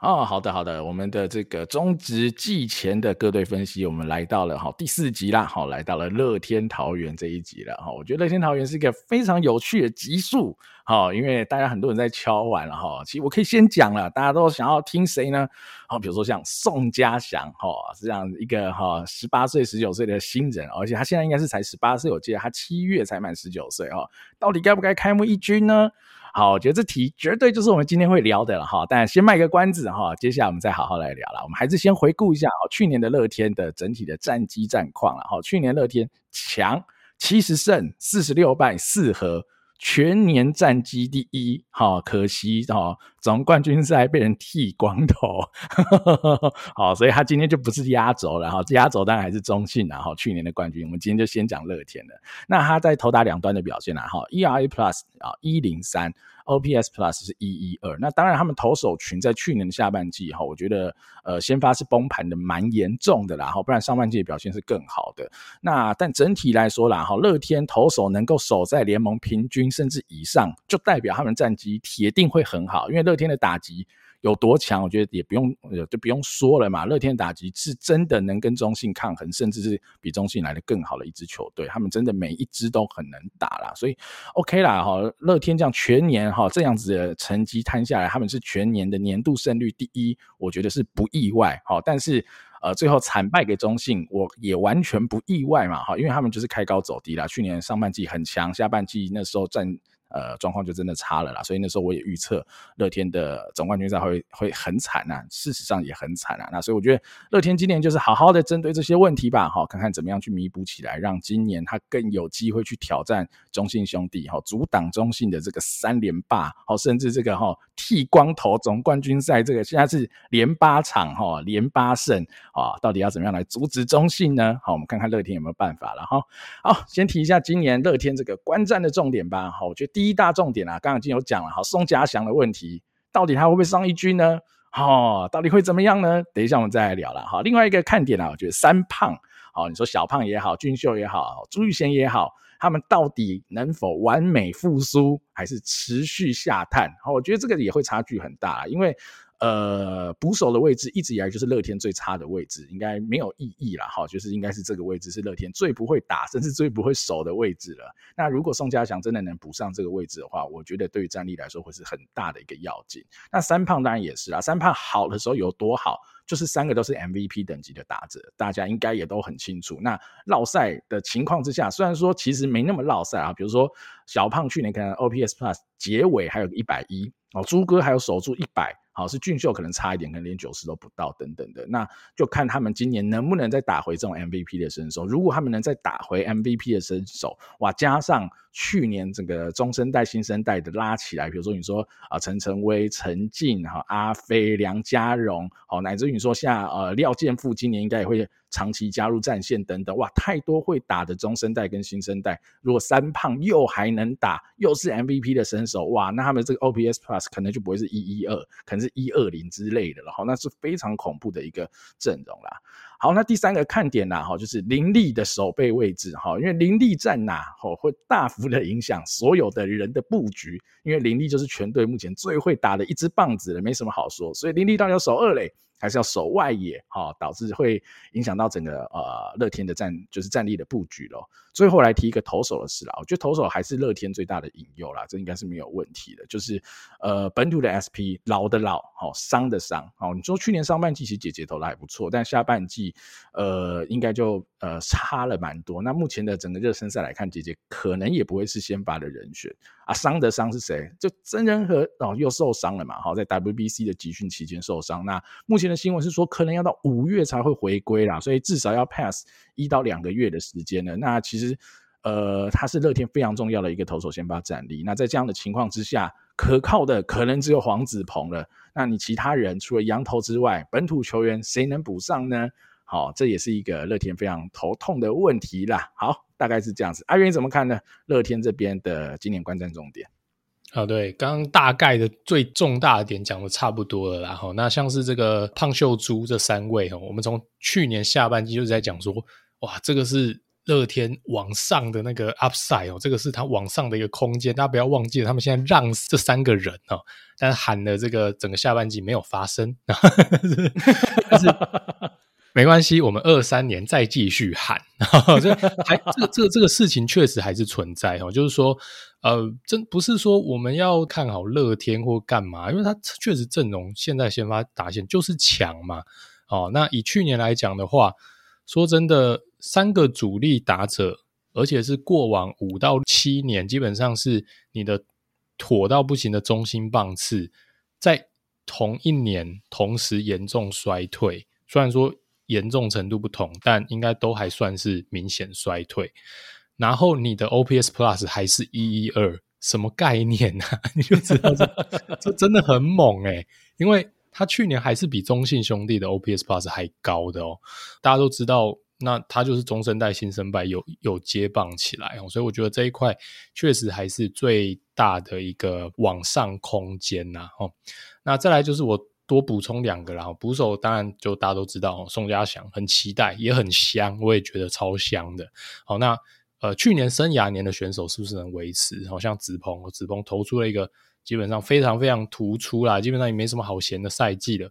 哦，好的好的，我们的这个中职季前的各队分析，我们来到了哈第四集啦，好，来到了乐天桃园这一集了哈。我觉得乐天桃园是一个非常有趣的集数，哈，因为大家很多人在敲碗了哈。其实我可以先讲了，大家都想要听谁呢？好，比如说像宋家祥哈，是这样一个哈十八岁、十九岁的新人，而且他现在应该是才十八岁，我记得他七月才满十九岁哈，到底该不该开幕一军呢？好，我觉得这题绝对就是我们今天会聊的了哈。但先卖个关子哈，接下来我们再好好来聊了。我们还是先回顾一下哦，去年的乐天的整体的战绩战况了哈。去年乐天强七十胜四十六败四和。全年战绩第一，好可惜哈，总冠军赛被人剃光头，好，所以他今天就不是压轴了哈，压轴当然还是中信了哈，去年的冠军，我们今天就先讲乐天了。那他在投打两端的表现了哈，ERA Plus 啊一零三。OPS Plus 是一一二，那当然他们投手群在去年的下半季哈，我觉得呃先发是崩盘的蛮严重的啦哈，不然上半季的表现是更好的。那但整体来说啦哈，乐天投手能够守在联盟平均甚至以上，就代表他们战绩铁定会很好，因为乐天的打击。有多强？我觉得也不用，呃就不用说了嘛。乐天打击是真的能跟中信抗衡，甚至是比中信来的更好的一支球队。他们真的每一支都很能打啦，所以 OK 啦哈。乐天这样全年哈这样子的成绩摊下来，他们是全年的年度胜率第一，我觉得是不意外哈。但是呃，最后惨败给中信，我也完全不意外嘛哈，因为他们就是开高走低啦。去年上半季很强，下半季那时候战。呃，状况就真的差了啦，所以那时候我也预测乐天的总冠军赛会会很惨呐，事实上也很惨啊。那所以我觉得乐天今年就是好好的针对这些问题吧，哈，看看怎么样去弥补起来，让今年他更有机会去挑战中信兄弟，哈，阻挡中信的这个三连霸，好，甚至这个哈剃光头总冠军赛，这个现在是连八场哈，连八胜啊，到底要怎么样来阻止中信呢？好，我们看看乐天有没有办法了哈。好，先提一下今年乐天这个观战的重点吧，哈，我觉得第一大重点啊，刚刚已经有讲了，好，宋家祥的问题，到底他会不会上一军呢？哦，到底会怎么样呢？等一下我们再来聊了。好，另外一个看点啊，我觉得三胖，好，你说小胖也好，俊秀也好，朱玉贤也好，他们到底能否完美复苏，还是持续下探？好，我觉得这个也会差距很大，因为。呃，捕手的位置一直以来就是乐天最差的位置，应该没有异议啦。哈，就是应该是这个位置是乐天最不会打，甚至最不会守的位置了。那如果宋家祥真的能补上这个位置的话，我觉得对于战力来说会是很大的一个要紧。那三胖当然也是啦，三胖好的时候有多好，就是三个都是 MVP 等级的打者，大家应该也都很清楚。那落赛的情况之下，虽然说其实没那么落赛啊，比如说小胖去年可能 OPS Plus 结尾还有一百一哦，朱哥还有守住一百。好，是俊秀可能差一点，可能连九十都不到等等的，那就看他们今年能不能再打回这种 MVP 的身手。如果他们能再打回 MVP 的身手，哇，加上去年整个中生代、新生代的拉起来，比如说你说啊，陈晨威、陈进、哈阿飞、梁家荣，好，乃至于你说像呃廖健富，今年应该也会长期加入战线等等，哇，太多会打的中生代跟新生代。如果三胖又还能打，又是 MVP 的身手，哇，那他们这个 OPS Plus 可能就不会是一一二，可能是一二零之类的了，好，那是非常恐怖的一个阵容啦。好，那第三个看点呐，哈，就是林立的守备位置，哈，因为林立在哪，哈，会大幅的影响所有的人的布局，因为林立就是全队目前最会打的一支棒子了，没什么好说，所以林立到底要守二垒，还是要守外野，哈，导致会影响到整个呃乐天的战就是战力的布局咯。最后来提一个投手的事啦，我觉得投手还是乐天最大的引诱啦，这应该是没有问题的。就是呃本土的 SP 老的老，好伤的伤，好你说去年上半季其实姐姐投的还不错，但下半季呃应该就呃差了蛮多。那目前的整个热身赛来看，姐姐可能也不会是先发的人选啊。伤的伤是谁？就曾仁和哦又受伤了嘛，好在 WBC 的集训期间受伤。那目前的新闻是说，可能要到五月才会回归啦，所以至少要 pass 一到两个月的时间了。那其实。其实，呃，他是乐天非常重要的一个投手先发战力。那在这样的情况之下，可靠的可能只有黄子鹏了。那你其他人除了洋投之外，本土球员谁能补上呢？好，这也是一个乐天非常头痛的问题啦。好，大概是这样子。阿元怎么看呢？乐天这边的今年观战重点。啊，对，刚刚大概的最重大的点讲的差不多了，然后那像是这个胖秀珠这三位哈，我们从去年下半季就在讲说，哇，这个是乐天往上的那个 upside 哦，这个是他往上的一个空间，大家不要忘记了，他们现在让这三个人哦，但喊的这个整个下半季没有发生，但是。没关系，我们二三年再继续喊，这还这个这个这个事情确实还是存在哈，就是说，呃，真不是说我们要看好乐天或干嘛，因为他确实阵容现在先发打线就是强嘛，哦，那以去年来讲的话，说真的，三个主力打者，而且是过往五到七年基本上是你的妥到不行的中心棒次，在同一年同时严重衰退，虽然说。严重程度不同，但应该都还算是明显衰退。然后你的 OPS Plus 还是一一二，什么概念呢、啊？你就知道这这真的很猛哎、欸！因为他去年还是比中信兄弟的 OPS Plus 还高的哦。大家都知道，那他就是中生代新生代有有接棒起来哦，所以我觉得这一块确实还是最大的一个往上空间呐。哦，那再来就是我。多补充两个，然后捕手当然就大家都知道哦，宋家祥很期待，也很香，我也觉得超香的。好，那呃，去年生涯年的选手是不是能维持？好像子鹏，子鹏投出了一个基本上非常非常突出啦，基本上也没什么好闲的赛季了。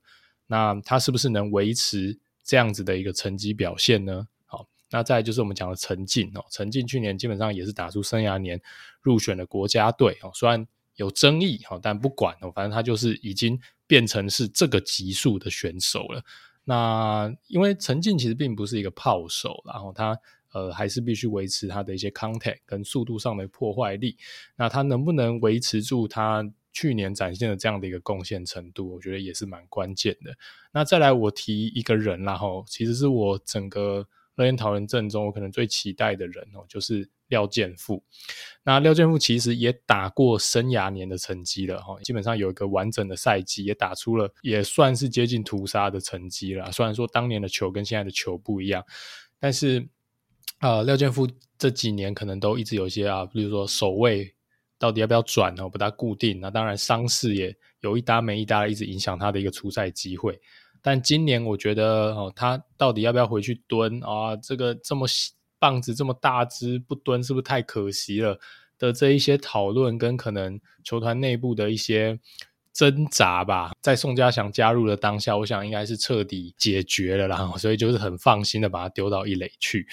那他是不是能维持这样子的一个成绩表现呢？好，那再就是我们讲的陈进哦，陈进去年基本上也是打出生涯年入选了国家队哦，虽然有争议哈，但不管哦，反正他就是已经。变成是这个级数的选手了。那因为陈进其实并不是一个炮手，然后他呃还是必须维持他的一些 contact 跟速度上的破坏力。那他能不能维持住他去年展现的这样的一个贡献程度？我觉得也是蛮关键的。那再来我提一个人，然后其实是我整个乐天桃猿阵中我可能最期待的人哦，就是。廖健富，那廖健富其实也打过生涯年的成绩了哈，基本上有一个完整的赛季，也打出了也算是接近屠杀的成绩了。虽然说当年的球跟现在的球不一样，但是呃，廖健富这几年可能都一直有些啊，比如说守卫到底要不要转哦，不大固定。那当然伤势也有一搭没一搭，一直影响他的一个出赛机会。但今年我觉得哦，他到底要不要回去蹲啊？这个这么。棒子这么大只不蹲是不是太可惜了？的这一些讨论跟可能球团内部的一些挣扎吧，在宋家祥加入的当下，我想应该是彻底解决了啦，所以就是很放心的把他丢到一垒去。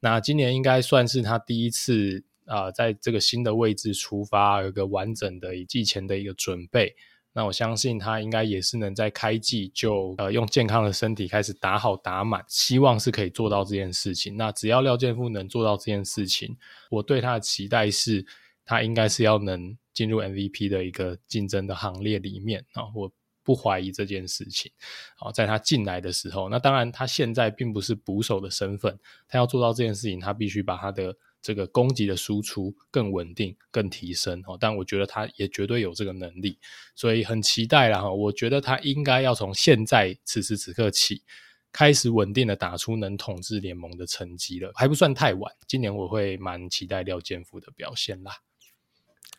那今年应该算是他第一次、呃，在这个新的位置出发，有一个完整的季前的一个准备。那我相信他应该也是能在开季就呃用健康的身体开始打好打满，希望是可以做到这件事情。那只要廖健富能做到这件事情，我对他的期待是，他应该是要能进入 MVP 的一个竞争的行列里面啊，我不怀疑这件事情。好，在他进来的时候，那当然他现在并不是捕手的身份，他要做到这件事情，他必须把他的。这个攻击的输出更稳定、更提升哦，但我觉得他也绝对有这个能力，所以很期待了哈。我觉得他应该要从现在此时此刻起，开始稳定的打出能统治联盟的成绩了，还不算太晚。今年我会蛮期待廖建富的表现啦。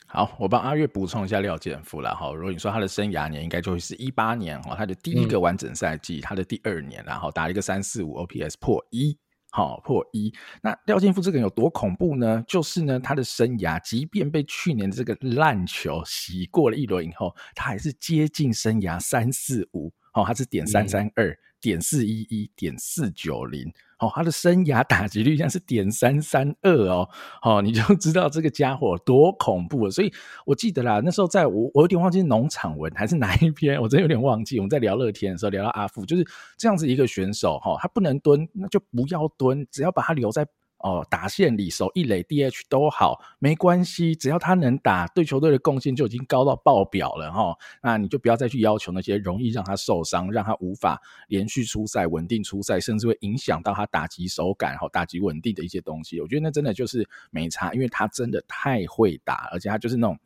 好，我帮阿月补充一下廖建富了哈。如果你说他的生涯年应该就会是一八年哈，他的第一个完整赛季，嗯、他的第二年，然后打了一个三四五 OPS 破一。好破一，那廖健富这个人有多恐怖呢？就是呢，他的生涯即便被去年的这个烂球洗过了一轮以后，他还是接近生涯三四五，好，他是点三三二。点四一一点四九零，哦，他的生涯打击率像是点三三二哦，哦，你就 知道这个家伙多恐怖了。所以我记得啦，那时候在我我有点忘记农场文还是哪一篇，我真有点忘记。我们在聊乐天的时候聊到阿富，就是这样子一个选手哈，他不能蹲，那就不要蹲，只要把他留在。哦，打线里手一垒 DH 都好，没关系，只要他能打，对球队的贡献就已经高到爆表了哈。那你就不要再去要求那些容易让他受伤、让他无法连续出赛、稳定出赛，甚至会影响到他打击手感、哈打击稳定的一些东西。我觉得那真的就是没差，因为他真的太会打，而且他就是那种。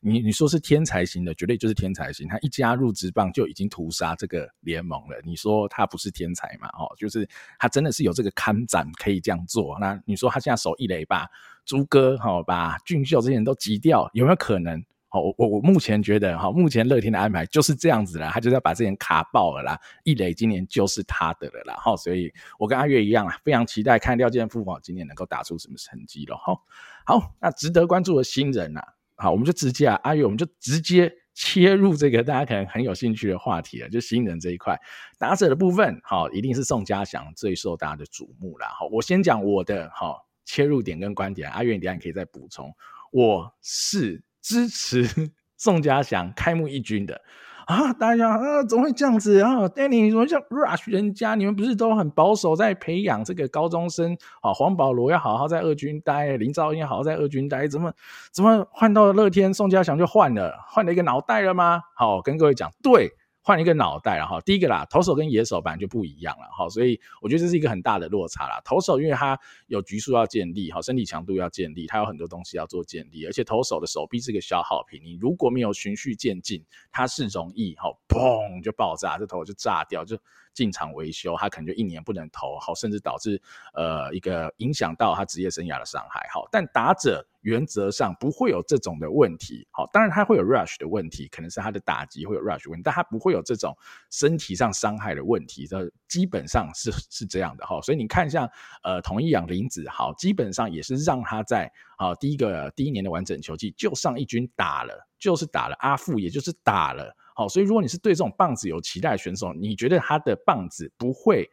你你说是天才型的，绝对就是天才型。他一加入职棒就已经屠杀这个联盟了。你说他不是天才嘛？哦，就是他真的是有这个看展可以这样做。那你说他现在守一垒吧朱哥好把俊秀这些人都击掉，有没有可能？好，我我我目前觉得哈，目前乐天的安排就是这样子啦，他就是要把这人卡爆了啦，一垒今年就是他的了啦，哈，所以我跟阿月一样啊，非常期待看廖健富哦今年能够打出什么成绩了哈。好，那值得关注的新人呐，好，我们就直接啊，阿月我们就直接切入这个大家可能很有兴趣的话题了，就新人这一块，打者的部分，好，一定是宋家祥最受大家的瞩目了。好，我先讲我的哈切入点跟观点，阿月你等下可以再补充，我是。支持 宋家祥开幕一军的啊！大家啊，怎么会这样子啊？Danny，怎么像 rush 人家？你们不是都很保守，在培养这个高中生？啊，黄保罗要好好在二军待，林兆英要好好在二军待，怎么怎么换到了乐天，宋家祥就换了，换了一个脑袋了吗？好，跟各位讲，对。换一个脑袋然后，第一个啦，投手跟野手本来就不一样了哈，所以我觉得这是一个很大的落差啦。投手因为他有局数要建立，哈，身体强度要建立，他有很多东西要做建立，而且投手的手臂是个消耗品，你如果没有循序渐进，它是容易哈，砰就爆炸，这头就炸掉就。进场维修，他可能就一年不能投，好，甚至导致呃一个影响到他职业生涯的伤害，好，但打者原则上不会有这种的问题，好，当然他会有 rush 的问题，可能是他的打击会有 rush 问题，但他不会有这种身体上伤害的问题，这基本上是是这样的哈，所以你看像呃同一养林子豪，基本上也是让他在啊第一个第一年的完整球季就上一军打了，就是打了阿富，也就是打了。好，所以如果你是对这种棒子有期待选手，你觉得他的棒子不会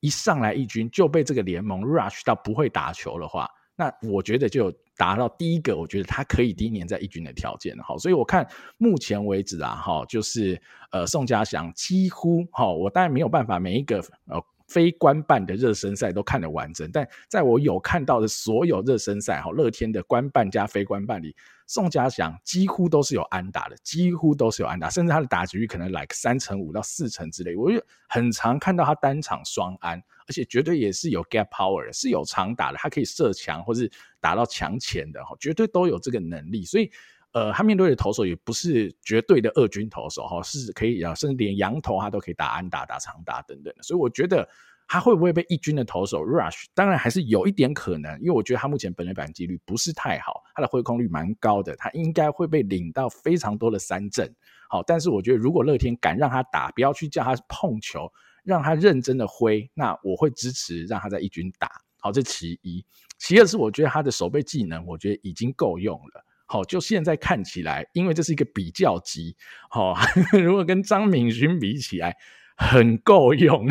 一上来一军就被这个联盟 rush 到不会打球的话，那我觉得就达到第一个，我觉得他可以第一年在一军的条件。好，所以我看目前为止啊，哈，就是呃宋家祥几乎哈，我当然没有办法每一个呃。非官办的热身赛都看得完整，但在我有看到的所有热身赛，哈，乐天的官办加非官办里，宋家祥几乎都是有安打的，几乎都是有安打，甚至他的打击率可能来个三成五到四成之类，我就很常看到他单场双安，而且绝对也是有 gap power，是有长打的，他可以射墙或是打到墙前的，哈，绝对都有这个能力，所以。呃，他面对的投手也不是绝对的二军投手哈，是可以啊，甚至连洋投他都可以打安打、打长打等等的，所以我觉得他会不会被一军的投手 rush，当然还是有一点可能，因为我觉得他目前本垒板几率不是太好，他的挥空率蛮高的，他应该会被领到非常多的三振。好，但是我觉得如果乐天敢让他打，不要去叫他碰球，让他认真的挥，那我会支持让他在一军打。好，这其一，其二是我觉得他的守备技能，我觉得已经够用了。好，就现在看起来，因为这是一个比较级，好，如果跟张敏勋比起来。很够用，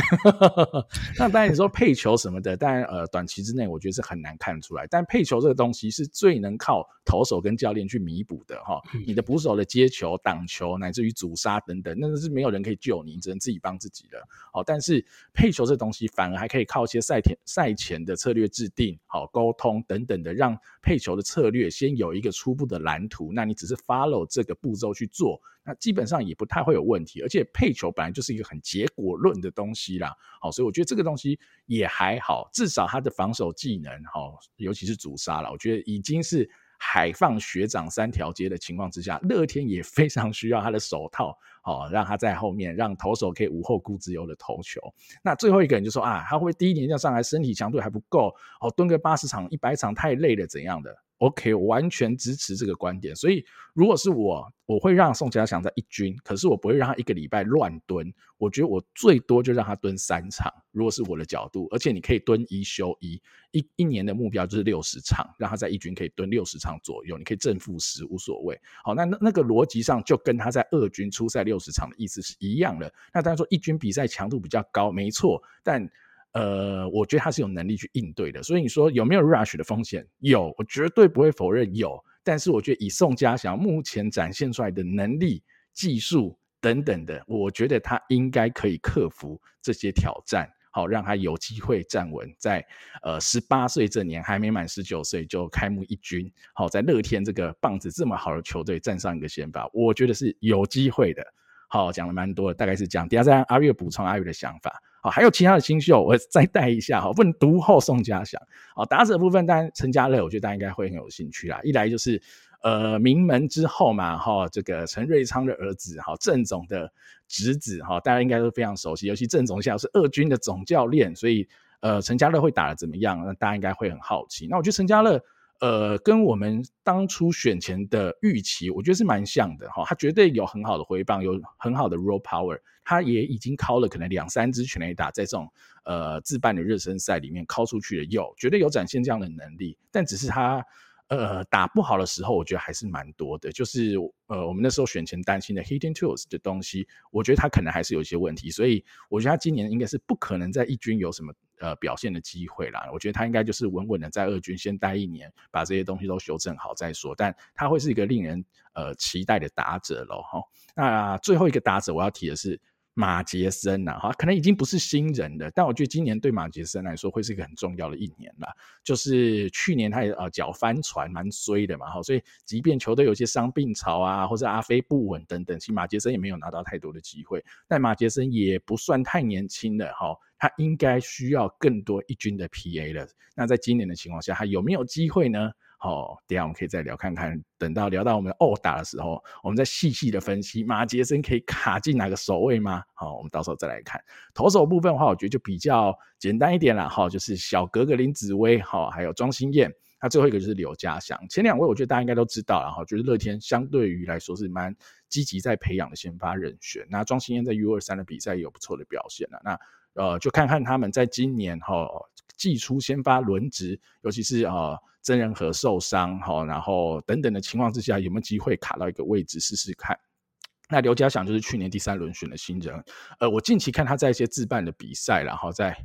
那当然你说配球什么的，当然呃短期之内我觉得是很难看出来。但配球这个东西是最能靠投手跟教练去弥补的哈。你的捕手的接球、挡球，乃至于阻杀等等，那个是没有人可以救你，你只能自己帮自己的。好，但是配球这东西反而还可以靠一些赛前赛前的策略制定、好沟通等等的，让配球的策略先有一个初步的蓝图。那你只是 follow 这个步骤去做。那基本上也不太会有问题，而且配球本来就是一个很结果论的东西啦，好，所以我觉得这个东西也还好，至少他的防守技能，好，尤其是主杀了，我觉得已经是海放学长三条街的情况之下，乐天也非常需要他的手套，好，让他在后面让投手可以无后顾之忧的投球。那最后一个人就说啊，他会不会第一年这样上来，身体强度还不够，哦，蹲个八十场、一百场太累了，怎样的？OK，完全支持这个观点。所以，如果是我，我会让宋家祥在一军，可是我不会让他一个礼拜乱蹲。我觉得我最多就让他蹲三场。如果是我的角度，而且你可以蹲一休一，一一年的目标就是六十场，让他在一军可以蹲六十场左右，你可以正负十无所谓。好，那那那个逻辑上就跟他在二军出赛六十场的意思是一样的。那当然说一军比赛强度比较高，没错，但。呃，我觉得他是有能力去应对的，所以你说有没有 rush 的风险？有，我绝对不会否认有。但是我觉得以宋家祥目前展现出来的能力、技术等等的，我觉得他应该可以克服这些挑战，好让他有机会站稳在呃十八岁这年还没满十九岁就开幕一军，好在乐天这个棒子这么好的球队站上一个先发，我觉得是有机会的。好，讲了蛮多的，大概是这样。等下再让阿月补充阿月的想法。好，还有其他的新秀，我再带一下哈。不能独后宋家祥。好，打者部分当然陈家乐，我觉得大家应该会很有兴趣啦。一来就是呃名门之后嘛，哈，这个陈瑞昌的儿子，哈，郑总的侄子，哈，大家应该都非常熟悉。尤其郑总现在是二军的总教练，所以呃陈家乐会打得怎么样？那大家应该会很好奇。那我觉得陈家乐。呃，跟我们当初选前的预期，我觉得是蛮像的哈。他绝对有很好的回棒，有很好的 raw power，他也已经敲了可能两三支全垒打，在这种呃自办的热身赛里面敲出去的，有绝对有展现这样的能力，但只是他。呃，打不好的时候，我觉得还是蛮多的。就是呃，我们那时候选前担心的 hitting tools 的东西，我觉得他可能还是有一些问题。所以我觉得他今年应该是不可能在一军有什么呃表现的机会啦。我觉得他应该就是稳稳的在二军先待一年，把这些东西都修正好再说。但他会是一个令人呃期待的打者喽。哈，那最后一个打者我要提的是。马杰森呐，哈，可能已经不是新人了，但我觉得今年对马杰森来说会是一个很重要的一年了。就是去年他也呃脚翻船蛮衰的嘛，哈，所以即便球队有些伤病潮啊，或者阿飞不稳等等，其实马杰森也没有拿到太多的机会。但马杰森也不算太年轻了，哈，他应该需要更多一军的 PA 了。那在今年的情况下，他有没有机会呢？好，等下我们可以再聊看看。等到聊到我们二打的时候，我们再细细的分析马杰森可以卡进哪个守位吗？好，我们到时候再来看投手部分的话，我觉得就比较简单一点了。哈，就是小格格林子崴，好，还有庄心燕。那最后一个就是刘家祥。前两位我觉得大家应该都知道，然后就是乐天相对于来说是蛮积极在培养的先发人选。那庄心燕在 U 二三的比赛也有不错的表现了。那呃，就看看他们在今年哈寄出先发轮值，尤其是呃。曾仁和受伤，哈，然后等等的情况之下，有没有机会卡到一个位置试试看？那刘家祥就是去年第三轮选的新人，呃，我近期看他在一些自办的比赛，然后在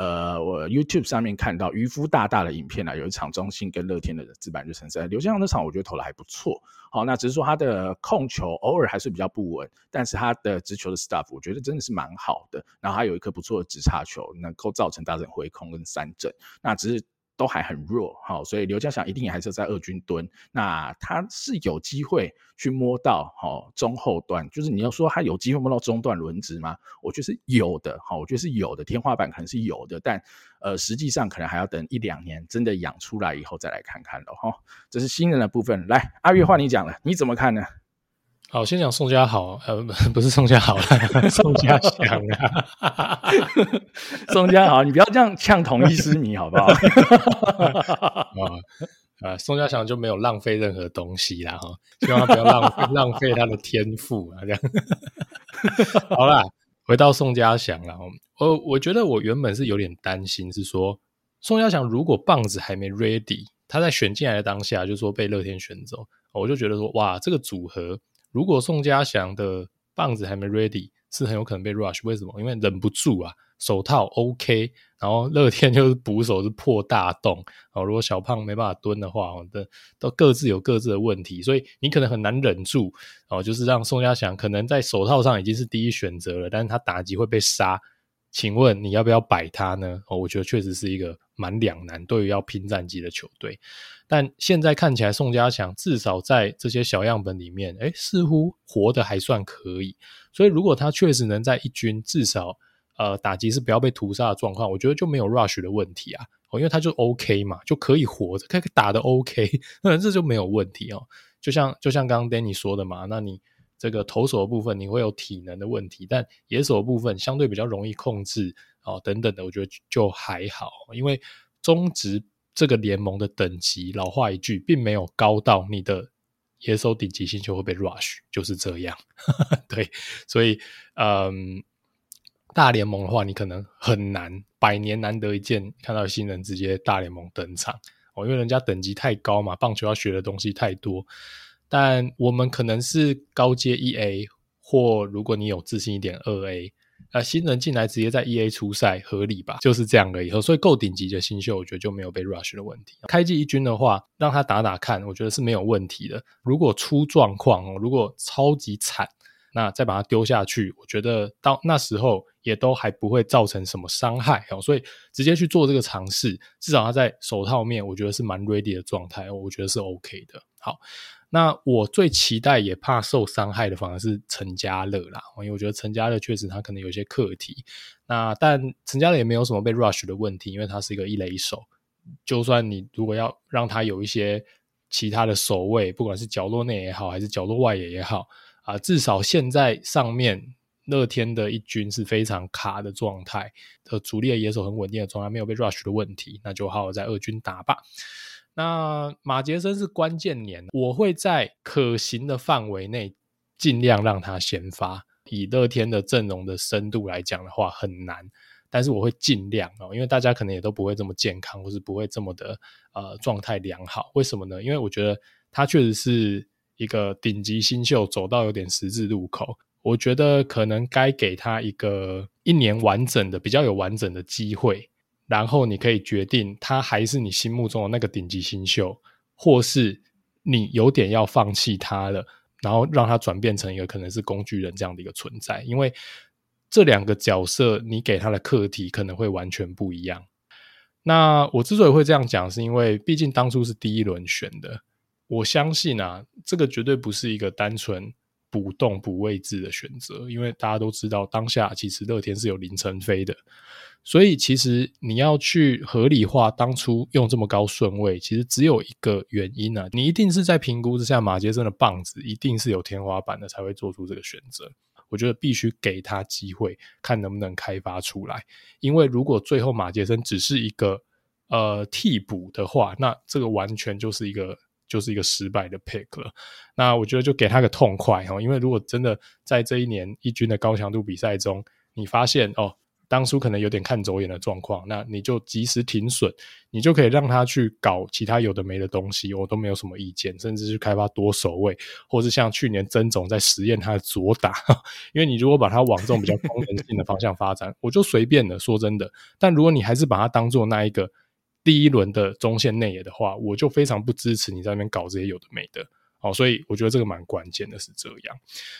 呃我 YouTube 上面看到渔夫大大的影片啊，有一场中信跟乐天的自办热身赛，刘家祥那场我觉得投的还不错，好，那只是说他的控球偶尔还是比较不稳，但是他的直球的 stuff 我觉得真的是蛮好的，然后他有一颗不错的直插球，能够造成大者回空跟三振，那只是。都还很弱，好，所以刘家祥一定也还是在二军蹲。那他是有机会去摸到好中后段，就是你要说他有机会摸到中段轮值吗？我觉得是有的，好，我觉得是有的，天花板可能是有的，但呃，实际上可能还要等一两年真的养出来以后再来看看了哈。这是新人的部分，来阿月换你讲了，你怎么看呢？好，先讲宋家豪，呃，不 是宋家豪宋家祥啊，宋家豪，你不要这样呛同一狮迷好不好？啊，宋家祥就没有浪费任何东西啦，哈，希望他不要浪费浪费他的天赋啊，这样。好啦，回到宋家祥了，我我觉得我原本是有点担心，是说宋家祥如果棒子还没 ready，他在选进来的当下就说被乐天选走，我就觉得说哇，这个组合。如果宋家祥的棒子还没 ready，是很有可能被 rush。为什么？因为忍不住啊，手套 OK，然后乐天就是捕手是破大洞。哦，如果小胖没办法蹲的话，哦，都都各自有各自的问题，所以你可能很难忍住。哦，就是让宋家祥可能在手套上已经是第一选择了，但是他打击会被杀。请问你要不要摆他呢？哦，我觉得确实是一个蛮两难，对于要拼战绩的球队。但现在看起来，宋家祥至少在这些小样本里面，诶，似乎活得还算可以。所以，如果他确实能在一军至少呃打击是不要被屠杀的状况，我觉得就没有 rush 的问题啊。哦，因为他就 OK 嘛，就可以活着，可以打得 OK，那这就没有问题哦。就像就像刚刚 Danny 说的嘛，那你这个投手的部分你会有体能的问题，但野手的部分相对比较容易控制哦，等等的，我觉得就还好，因为中职。这个联盟的等级，老话一句，并没有高到你的野手顶级新秀会被 rush，就是这样。对，所以，嗯，大联盟的话，你可能很难，百年难得一见看到新人直接大联盟登场哦，因为人家等级太高嘛，棒球要学的东西太多。但我们可能是高阶一 A，或如果你有自信一点二 A。呃，新人进来直接在 EA 出赛合理吧？就是这样的以后。所以够顶级的新秀，我觉得就没有被 rush 的问题。开季一军的话，让他打打看，我觉得是没有问题的。如果出状况，如果超级惨，那再把他丢下去，我觉得到那时候也都还不会造成什么伤害哦。所以直接去做这个尝试，至少他在手套面，我觉得是蛮 ready 的状态，我觉得是 OK 的。好。那我最期待也怕受伤害的反而是陈家乐啦，因为我觉得陈家乐确实他可能有些课题。那但陈家乐也没有什么被 rush 的问题，因为他是一个一垒手。就算你如果要让他有一些其他的守卫，不管是角落内也好，还是角落外野也好，啊，至少现在上面乐天的一军是非常卡的状态，的主力的野手很稳定的状态，没有被 rush 的问题，那就好好在二军打吧。那马杰森是关键年，我会在可行的范围内尽量让他先发。以乐天的阵容的深度来讲的话，很难，但是我会尽量哦，因为大家可能也都不会这么健康，或是不会这么的呃状态良好。为什么呢？因为我觉得他确实是一个顶级新秀，走到有点十字路口。我觉得可能该给他一个一年完整的、比较有完整的机会，然后你可以决定他还是你心目中的那个顶级新秀，或是你有点要放弃他了。然后让他转变成一个可能是工具人这样的一个存在，因为这两个角色你给他的课题可能会完全不一样。那我之所以会这样讲，是因为毕竟当初是第一轮选的，我相信啊，这个绝对不是一个单纯补洞补位置的选择，因为大家都知道当下其实乐天是有林晨飞的。所以，其实你要去合理化当初用这么高顺位，其实只有一个原因啊，你一定是在评估之下，马杰森的棒子一定是有天花板的，才会做出这个选择。我觉得必须给他机会，看能不能开发出来。因为如果最后马杰森只是一个呃替补的话，那这个完全就是一个就是一个失败的 pick 了。那我觉得就给他个痛快哈，因为如果真的在这一年一军的高强度比赛中，你发现哦。当初可能有点看走眼的状况，那你就及时停损，你就可以让他去搞其他有的没的东西，我都没有什么意见，甚至去开发多守卫，或是像去年曾总在实验他的左打，因为你如果把它往这种比较功能性的方向发展，我就随便的说真的。但如果你还是把它当做那一个第一轮的中线内野的话，我就非常不支持你在那边搞这些有的没的。好，所以我觉得这个蛮关键的是这样。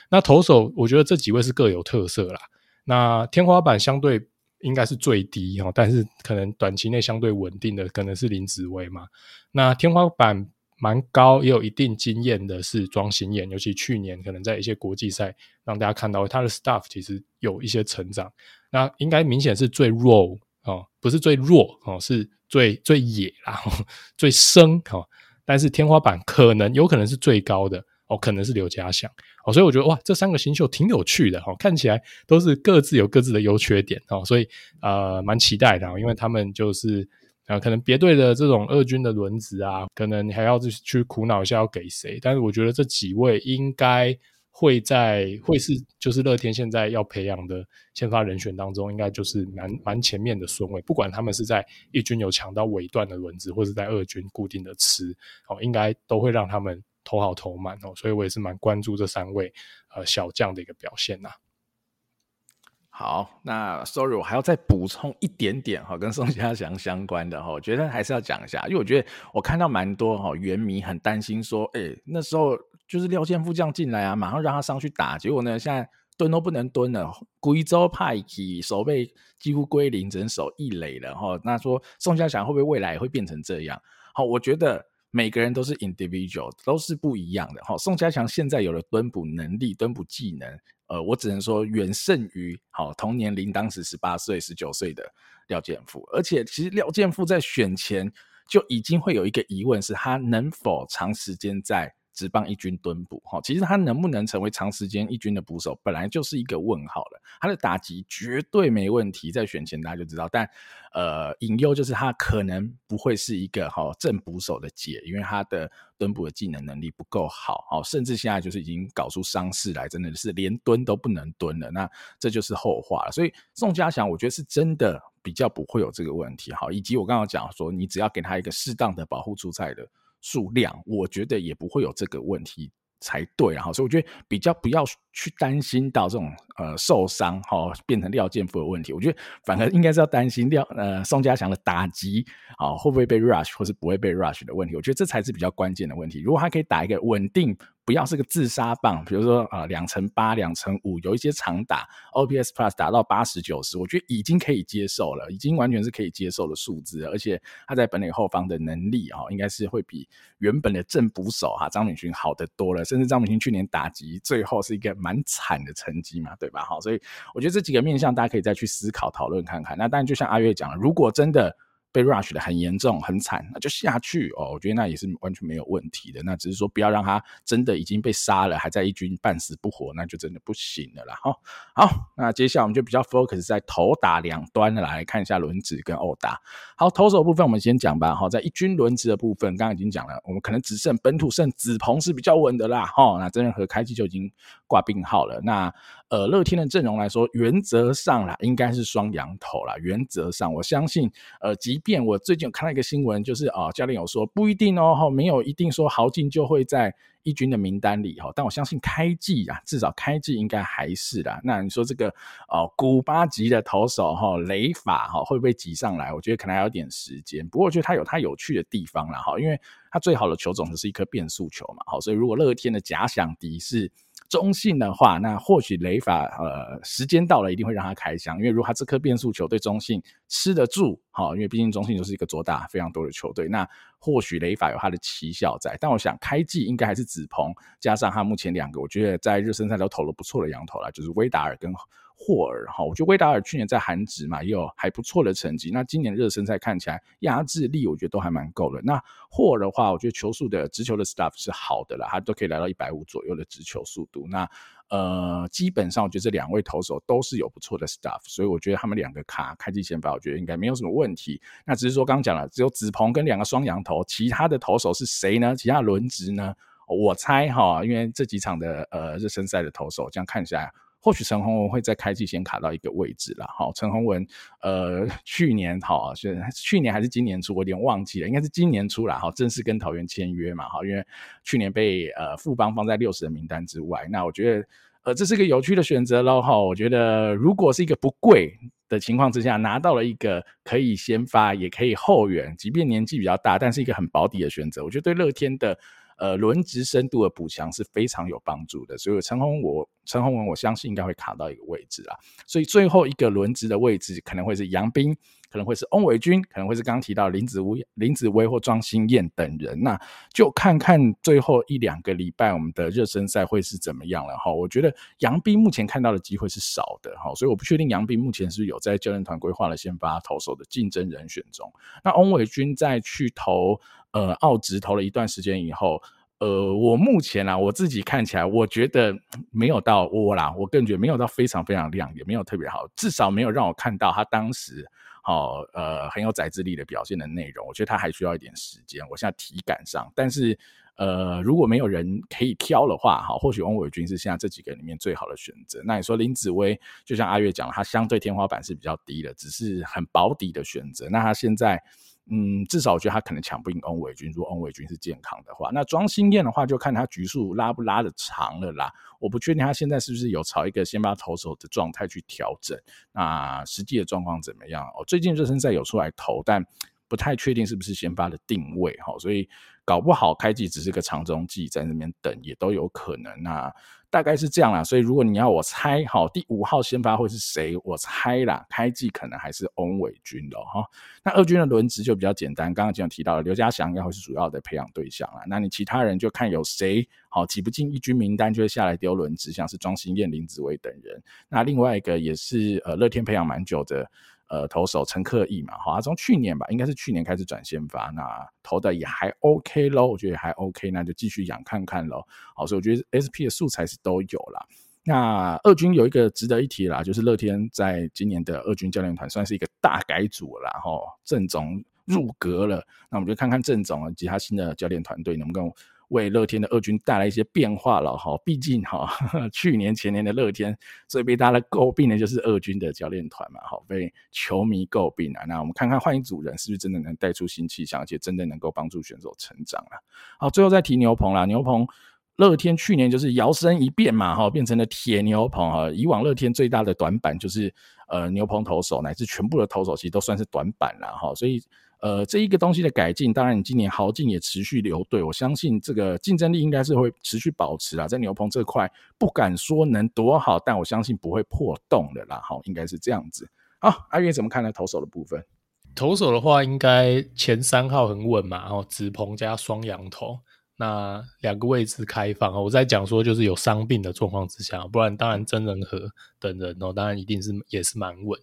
那投手，我觉得这几位是各有特色啦。那天花板相对应该是最低哦，但是可能短期内相对稳定的可能是林子薇嘛。那天花板蛮高，也有一定经验的是庄心妍，尤其去年可能在一些国际赛让大家看到他的 staff 其实有一些成长。那应该明显是最弱哦，不是最弱哦，是最最野啦，最生哦。但是天花板可能有可能是最高的。哦，可能是刘家祥哦，所以我觉得哇，这三个新秀挺有趣的哈，看起来都是各自有各自的优缺点哦，所以呃，蛮期待的，因为他们就是啊、呃，可能别队的这种二军的轮值啊，可能你还要去苦恼一下要给谁，但是我觉得这几位应该会在会是就是乐天现在要培养的先发人选当中，应该就是蛮蛮前面的顺位，不管他们是在一军有抢到尾段的轮值，或是在二军固定的吃哦，应该都会让他们。投好投满哦，所以我也是蛮关注这三位呃小将的一个表现呐、好，那 sorry，我还要再补充一点点哈，跟宋家祥 相关的哈，我觉得还是要讲一下，因为我觉得我看到蛮多哈，原迷很担心说，哎、那时候就是廖健富这样进来啊，马上让他上去打，结果呢，现在蹲都不能蹲了，贵州派起守备几乎归零，只能守一垒了哈。那说宋家祥会不会未来也会变成这样？好，我觉得。每个人都是 individual，都是不一样的。好，宋家强现在有了蹲捕能力、蹲捕技能，呃，我只能说远胜于好同年龄当时十八岁、十九岁的廖建富。而且，其实廖建富在选前就已经会有一个疑问，是他能否长时间在。职棒一军蹲捕，哈，其实他能不能成为长时间一军的捕手，本来就是一个问号了。他的打击绝对没问题，在选前大家就知道，但呃，隐忧就是他可能不会是一个哈正捕手的解，因为他的蹲捕的技能能力不够好，哦，甚至现在就是已经搞出伤势来，真的是连蹲都不能蹲了。那这就是后话了。所以宋家祥，我觉得是真的比较不会有这个问题，好，以及我刚刚讲说，你只要给他一个适当的保护出赛的。数量，我觉得也不会有这个问题才对，然后所以我觉得比较不要去担心到这种呃受伤哈变成廖建富的问题，我觉得反而应该是要担心廖呃宋家祥的打击啊会不会被 rush 或是不会被 rush 的问题，我觉得这才是比较关键的问题。如果他可以打一个稳定。不要是个自杀棒，比如说啊，两成八、两成五，有一些长打，OPS Plus 达到八十九十，我觉得已经可以接受了，已经完全是可以接受的数字，而且他在本垒后方的能力啊，应该是会比原本的正捕手哈张敏勋好得多了，甚至张敏勋去年打击最后是一个蛮惨的成绩嘛，对吧？好，所以我觉得这几个面向大家可以再去思考讨论看看。那当然，就像阿月讲了，如果真的被 rush 的很严重、很惨，那就下去哦。我觉得那也是完全没有问题的。那只是说不要让他真的已经被杀了，还在一军半死不活，那就真的不行了啦。哦，好，那接下来我们就比较 focus 在头打两端的来看一下轮子跟殴打。好，投手部分我们先讲吧。好，在一军轮值的部分，刚刚已经讲了，我们可能只剩本土剩子鹏是比较稳的啦。哈，那曾仁和开机就已经挂病号了。那呃，乐天的阵容来说，原则上啦，应该是双羊头啦。原则上，我相信，呃，即便我最近有看到一个新闻，就是啊、教练有说不一定哦，没有一定说豪进就会在一军的名单里哈。但我相信开季啊，至少开季应该还是啦。那你说这个哦、古巴籍的投手哈，雷法哈，会不会挤上来？我觉得可能还有点时间。不过我觉得他有他有趣的地方啦哈，因为他最好的球种就是一颗变速球嘛，好，所以如果乐天的假想敌是。中信的话，那或许雷法呃时间到了一定会让他开箱，因为如果他这颗变速球对中信吃得住，好，因为毕竟中信就是一个左打非常多的球队，那或许雷法有他的奇效在。但我想开季应该还是紫鹏加上他目前两个，我觉得在热身赛都投了不错的羊头了，就是威达尔跟。霍尔哈，我觉得威达尔去年在韩职嘛也有还不错的成绩。那今年热身赛看起来压制力，我觉得都还蛮够的。那霍尔的话，我觉得球速的直球的 stuff 是好的啦，他都可以来到一百五左右的直球速度。那呃，基本上我觉得这两位投手都是有不错的 stuff，所以我觉得他们两个卡开季先发，我觉得应该没有什么问题。那只是说刚刚讲了，只有子鹏跟两个双洋投，其他的投手是谁呢？其他轮值呢？我猜哈，因为这几场的呃热身赛的投手这样看起来。或许陈宏文会在开季先卡到一个位置了，好，陈宏文，呃，去年好是去年还是今年初，我有点忘记了，应该是今年初了，好，正式跟桃园签约嘛，好，因为去年被呃富邦放在六十人名单之外，那我觉得呃这是个有趣的选择喽，哈，我觉得如果是一个不贵的情况之下，拿到了一个可以先发也可以后援，即便年纪比较大，但是一个很保底的选择，我觉得对乐天的。呃，轮值深度的补强是非常有帮助的，所以陈鸿我陈鸿文我相信应该会卡到一个位置啊。所以最后一个轮值的位置可能会是杨斌，可能会是翁伟君，可能会是刚刚提到林子威、林子威或庄心燕等人。那就看看最后一两个礼拜我们的热身赛会是怎么样了哈。我觉得杨斌目前看到的机会是少的哈，所以我不确定杨斌目前是不是有在教练团规划了先发投手的竞争人选中。那翁伟君在去投。呃，澳职投了一段时间以后，呃，我目前啊，我自己看起来，我觉得没有到我啦，我更觉得没有到非常非常亮，也没有特别好，至少没有让我看到他当时好、呃很有宰制力的表现的内容。我觉得他还需要一点时间，我现在体感上，但是。呃，如果没有人可以挑的话，哈，或许翁伟君是现在这几个里面最好的选择。那你说林子薇，就像阿月讲，他相对天花板是比较低的，只是很保底的选择。那他现在，嗯，至少我觉得他可能抢不赢翁伟军。如果翁伟军是健康的话，那庄昕谚的话，就看他局数拉不拉得长了啦。我不确定他现在是不是有朝一个先发投手的状态去调整。那实际的状况怎么样？哦，最近热身赛有出来投，但不太确定是不是先发的定位。哈，所以。搞不好开季只是个长中计，在那边等也都有可能。那大概是这样啦。所以如果你要我猜，好，第五号先发会是谁？我猜啦，开季可能还是翁伟君的哈。那二军的轮值就比较简单，刚刚已经有提到了，刘家祥应该会是主要的培养对象啦。那你其他人就看有谁好挤不进一军名单，就会下来丢轮值，像是庄心燕、林子崴等人。那另外一个也是呃乐天培养蛮久的。呃，投手陈克义嘛，好，他从去年吧，应该是去年开始转先发，那投的也还 OK 咯，我觉得也还 OK，那就继续养看看咯。好，所以我觉得 SP 的素材是都有啦。那二军有一个值得一提啦，就是乐天在今年的二军教练团算是一个大改组了啦，哈，郑总入阁了，那我们就看看郑总以及他新的教练团队能不能。为乐天的二军带来一些变化了哈，毕竟哈，去年前年的乐天最被大家诟病的就是二军的教练团嘛，好，被球迷诟病啊。那我们看看换一组人是不是真的能带出新气象，而且真的能够帮助选手成长啊。好，最后再提牛棚啦，牛棚乐天去年就是摇身一变嘛，哈，变成了铁牛棚哈。以往乐天最大的短板就是呃牛棚投手乃至全部的投手其实都算是短板了哈，所以。呃，这一个东西的改进，当然你今年豪进也持续留队，我相信这个竞争力应该是会持续保持啊。在牛棚这块，不敢说能多好，但我相信不会破洞的啦。好，应该是这样子。好，阿月怎么看呢？投手的部分，投手的话，应该前三号很稳嘛。然后子鹏加双羊头，那两个位置开放。我在讲说，就是有伤病的状况之下，不然当然真人和等人哦，当然一定是也是蛮稳。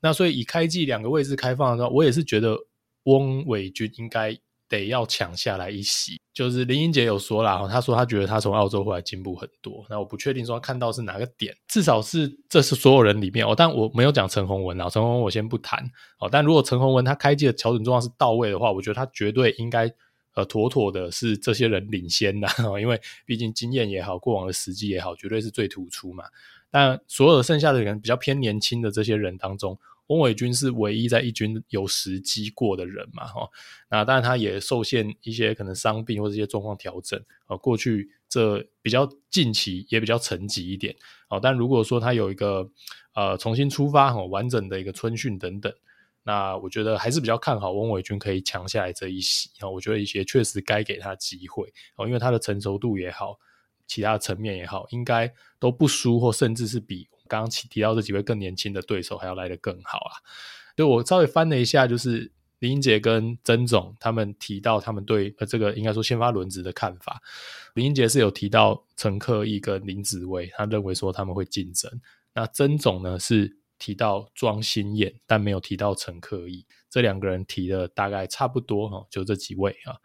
那所以以开季两个位置开放的时候，我也是觉得翁伟军应该得要抢下来一席。就是林英杰有说了，他说他觉得他从澳洲回来进步很多。那我不确定说他看到是哪个点，至少是这是所有人里面哦，但我没有讲陈宏文啊，陈宏文我先不谈哦。但如果陈宏文他开季的调整状况是到位的话，我觉得他绝对应该呃妥妥的是这些人领先的，因为毕竟经验也好，过往的时机也好，绝对是最突出嘛。但所有剩下的人比较偏年轻的这些人当中。翁伟军是唯一在一军有时机过的人嘛？哈，那当然他也受限一些可能伤病或者一些状况调整啊。过去这比较近期也比较沉寂一点哦。但如果说他有一个呃重新出发哈，完整的一个春训等等，那我觉得还是比较看好翁伟军可以抢下来这一席啊。我觉得一些确实该给他机会哦，因为他的成熟度也好，其他的层面也好，应该都不输或甚至是比。刚刚提到这几位更年轻的对手还要来得更好啊！所以我稍微翻了一下，就是林英杰跟曾总他们提到他们对呃这个应该说先发轮值的看法。林英杰是有提到陈克义跟林子崴，他认为说他们会竞争。那曾总呢是提到庄心燕，但没有提到陈克义。这两个人提的大概差不多哈，就这几位啊。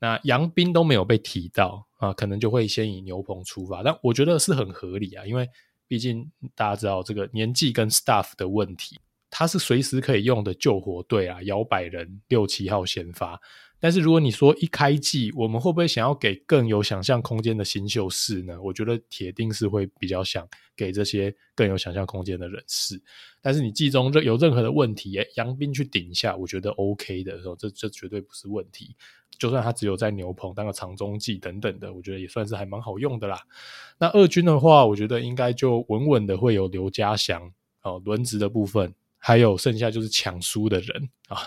那杨斌都没有被提到啊，可能就会先以牛棚出发，但我觉得是很合理啊，因为。毕竟大家知道这个年纪跟 staff 的问题，他是随时可以用的救火队啊，摇摆人六七号先发。但是如果你说一开季，我们会不会想要给更有想象空间的新秀士呢？我觉得铁定是会比较想给这些更有想象空间的人士。但是你季中任有任何的问题，诶，杨斌去顶一下，我觉得 OK 的，这这绝对不是问题。就算他只有在牛棚当个长中继等等的，我觉得也算是还蛮好用的啦。那二军的话，我觉得应该就稳稳的会有刘家祥哦，轮值的部分，还有剩下就是抢书的人啊。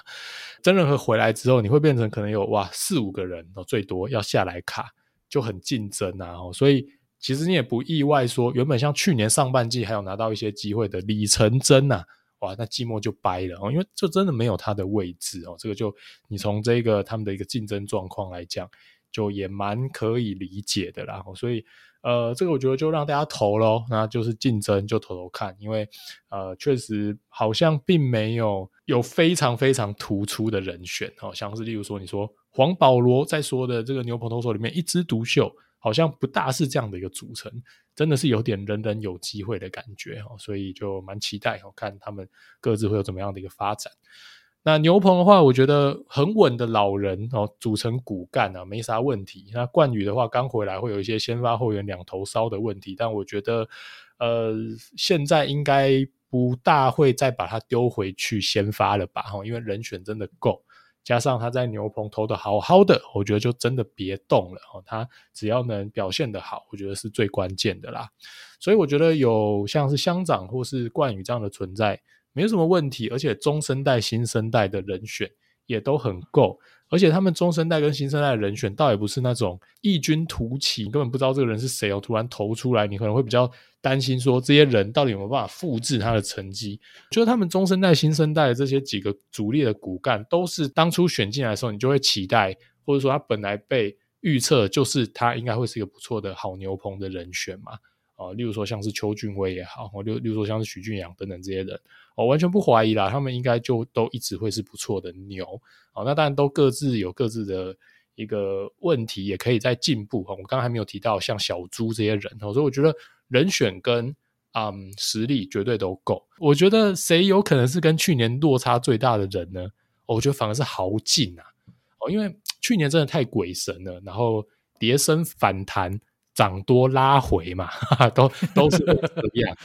曾仁和回来之后，你会变成可能有哇四五个人哦，最多要下来卡，就很竞争啊。哦，所以其实你也不意外说，原本像去年上半季还有拿到一些机会的李成真呐。哇，那季末就掰了哦，因为这真的没有他的位置哦。这个就你从这个他们的一个竞争状况来讲，就也蛮可以理解的啦。所以呃，这个我觉得就让大家投咯，那就是竞争就投投看，因为呃，确实好像并没有有非常非常突出的人选哦，像是例如说你说黄保罗在说的这个牛棚投手里面一枝独秀。好像不大是这样的一个组成，真的是有点人人有机会的感觉哦，所以就蛮期待哦，看他们各自会有怎么样的一个发展。那牛棚的话，我觉得很稳的老人哦，组成骨干啊，没啥问题。那冠宇的话，刚回来会有一些先发后援两头烧的问题，但我觉得呃，现在应该不大会再把他丢回去先发了吧？哈，因为人选真的够。加上他在牛棚投的好好的，我觉得就真的别动了哦。他只要能表现得好，我觉得是最关键的啦。所以我觉得有像是乡长或是冠宇这样的存在，没有什么问题。而且中生代、新生代的人选也都很够。而且他们中生代跟新生代的人选，倒也不是那种异军突起，根本不知道这个人是谁哦，突然投出来，你可能会比较担心说，这些人到底有没有办法复制他的成绩。就是他们中生代、新生代的这些几个主力的骨干，都是当初选进来的时候，你就会期待，或者说他本来被预测就是他应该会是一个不错的好牛棚的人选嘛。啊，例如说像是邱俊威也好，例例如说像是许俊阳等等这些人，我完全不怀疑啦，他们应该就都一直会是不错的牛。好，那当然都各自有各自的一个问题，也可以再进步。我刚刚还没有提到像小猪这些人，所以我觉得人选跟嗯实力绝对都够。我觉得谁有可能是跟去年落差最大的人呢？我觉得反而是豪进啊，哦，因为去年真的太鬼神了，然后跌升反弹。涨多拉回嘛，都都是这样。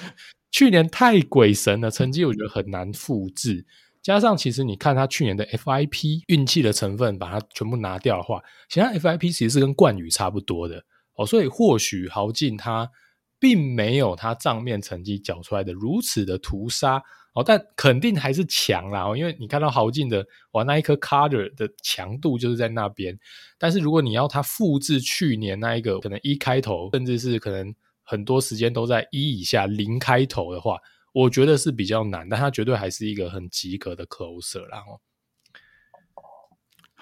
去年太鬼神了，成绩我觉得很难复制。加上其实你看他去年的 FIP 运气的成分，把它全部拿掉的话，其实他 FIP 其实是跟冠宇差不多的哦。所以或许豪进他并没有他账面成绩缴出来的如此的屠杀。哦，但肯定还是强啦，因为你看到豪进的哇，那一颗 card 的强度就是在那边。但是如果你要他复制去年那一个可能一开头，甚至是可能很多时间都在一以下零开头的话，我觉得是比较难。但他绝对还是一个很及格的 closer 啦。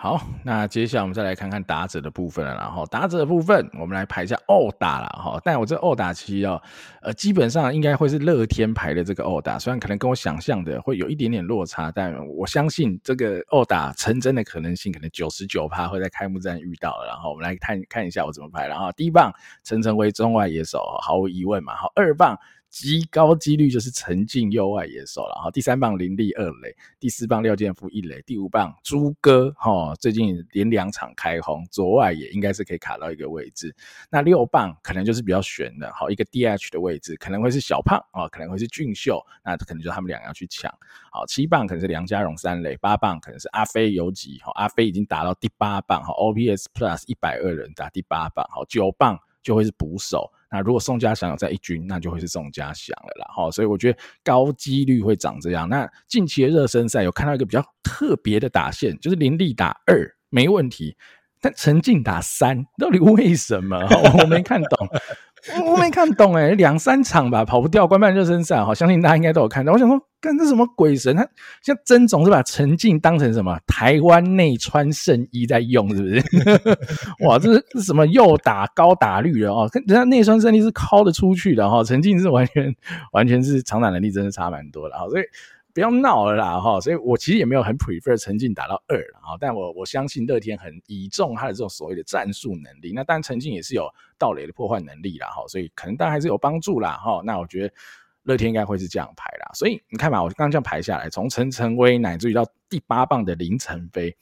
好，那接下来我们再来看看打者的部分了。然后打者的部分，我们来排一下欧打了哈。但我这欧打其实哦，呃，基本上应该会是乐天排的这个欧打，虽然可能跟我想象的会有一点点落差，但我相信这个欧打成真的可能性可能九十九趴会在开幕战遇到了。然后我们来看看一下我怎么排。然后第一棒陈晨为中外野手，毫无疑问嘛。好，二棒。极高几率就是陈进右外野手了哈，第三棒林立二垒，第四棒廖健富一垒，第五棒朱哥哈，最近连两场开轰，左外野应该是可以卡到一个位置。那六棒可能就是比较悬的，好一个 DH 的位置可能会是小胖啊，可能会是俊秀，那可能就他们两个要去抢。好，七棒可能是梁家荣三垒，八棒可能是阿飞游击，哈，阿飞已经打到第八棒，哈，OPS Plus 一百二人打第八棒，好，九棒就会是捕手。那如果宋家祥有在一军，那就会是宋家祥了啦。哈，所以我觉得高几率会长这样。那近期的热身赛有看到一个比较特别的打线，就是林立打二没问题，但陈静打三，到底为什么？我没看懂。我没看懂哎、欸，两三场吧，跑不掉，官办热身赛，好，相信大家应该都有看到。我想说，干这什么鬼神？他像曾总是把陈进当成什么台湾内穿圣衣在用，是不是？哇，这是什么右打高打率的哦？人家内穿圣衣是靠得出去的哈，陈进是完全完全是长打能力真的差蛮多的啊，所以。不要闹了啦哈，所以我其实也没有很 prefer 陈静打到二啊，但我我相信乐天很倚重他的这种所谓的战术能力。那当然陈静也是有盗垒的破坏能力啦哈，所以可能当然还是有帮助啦哈。那我觉得乐天应该会是这样排啦。所以你看嘛，我刚刚这样排下来，从陈晨威乃至于到第八棒的林晨飞，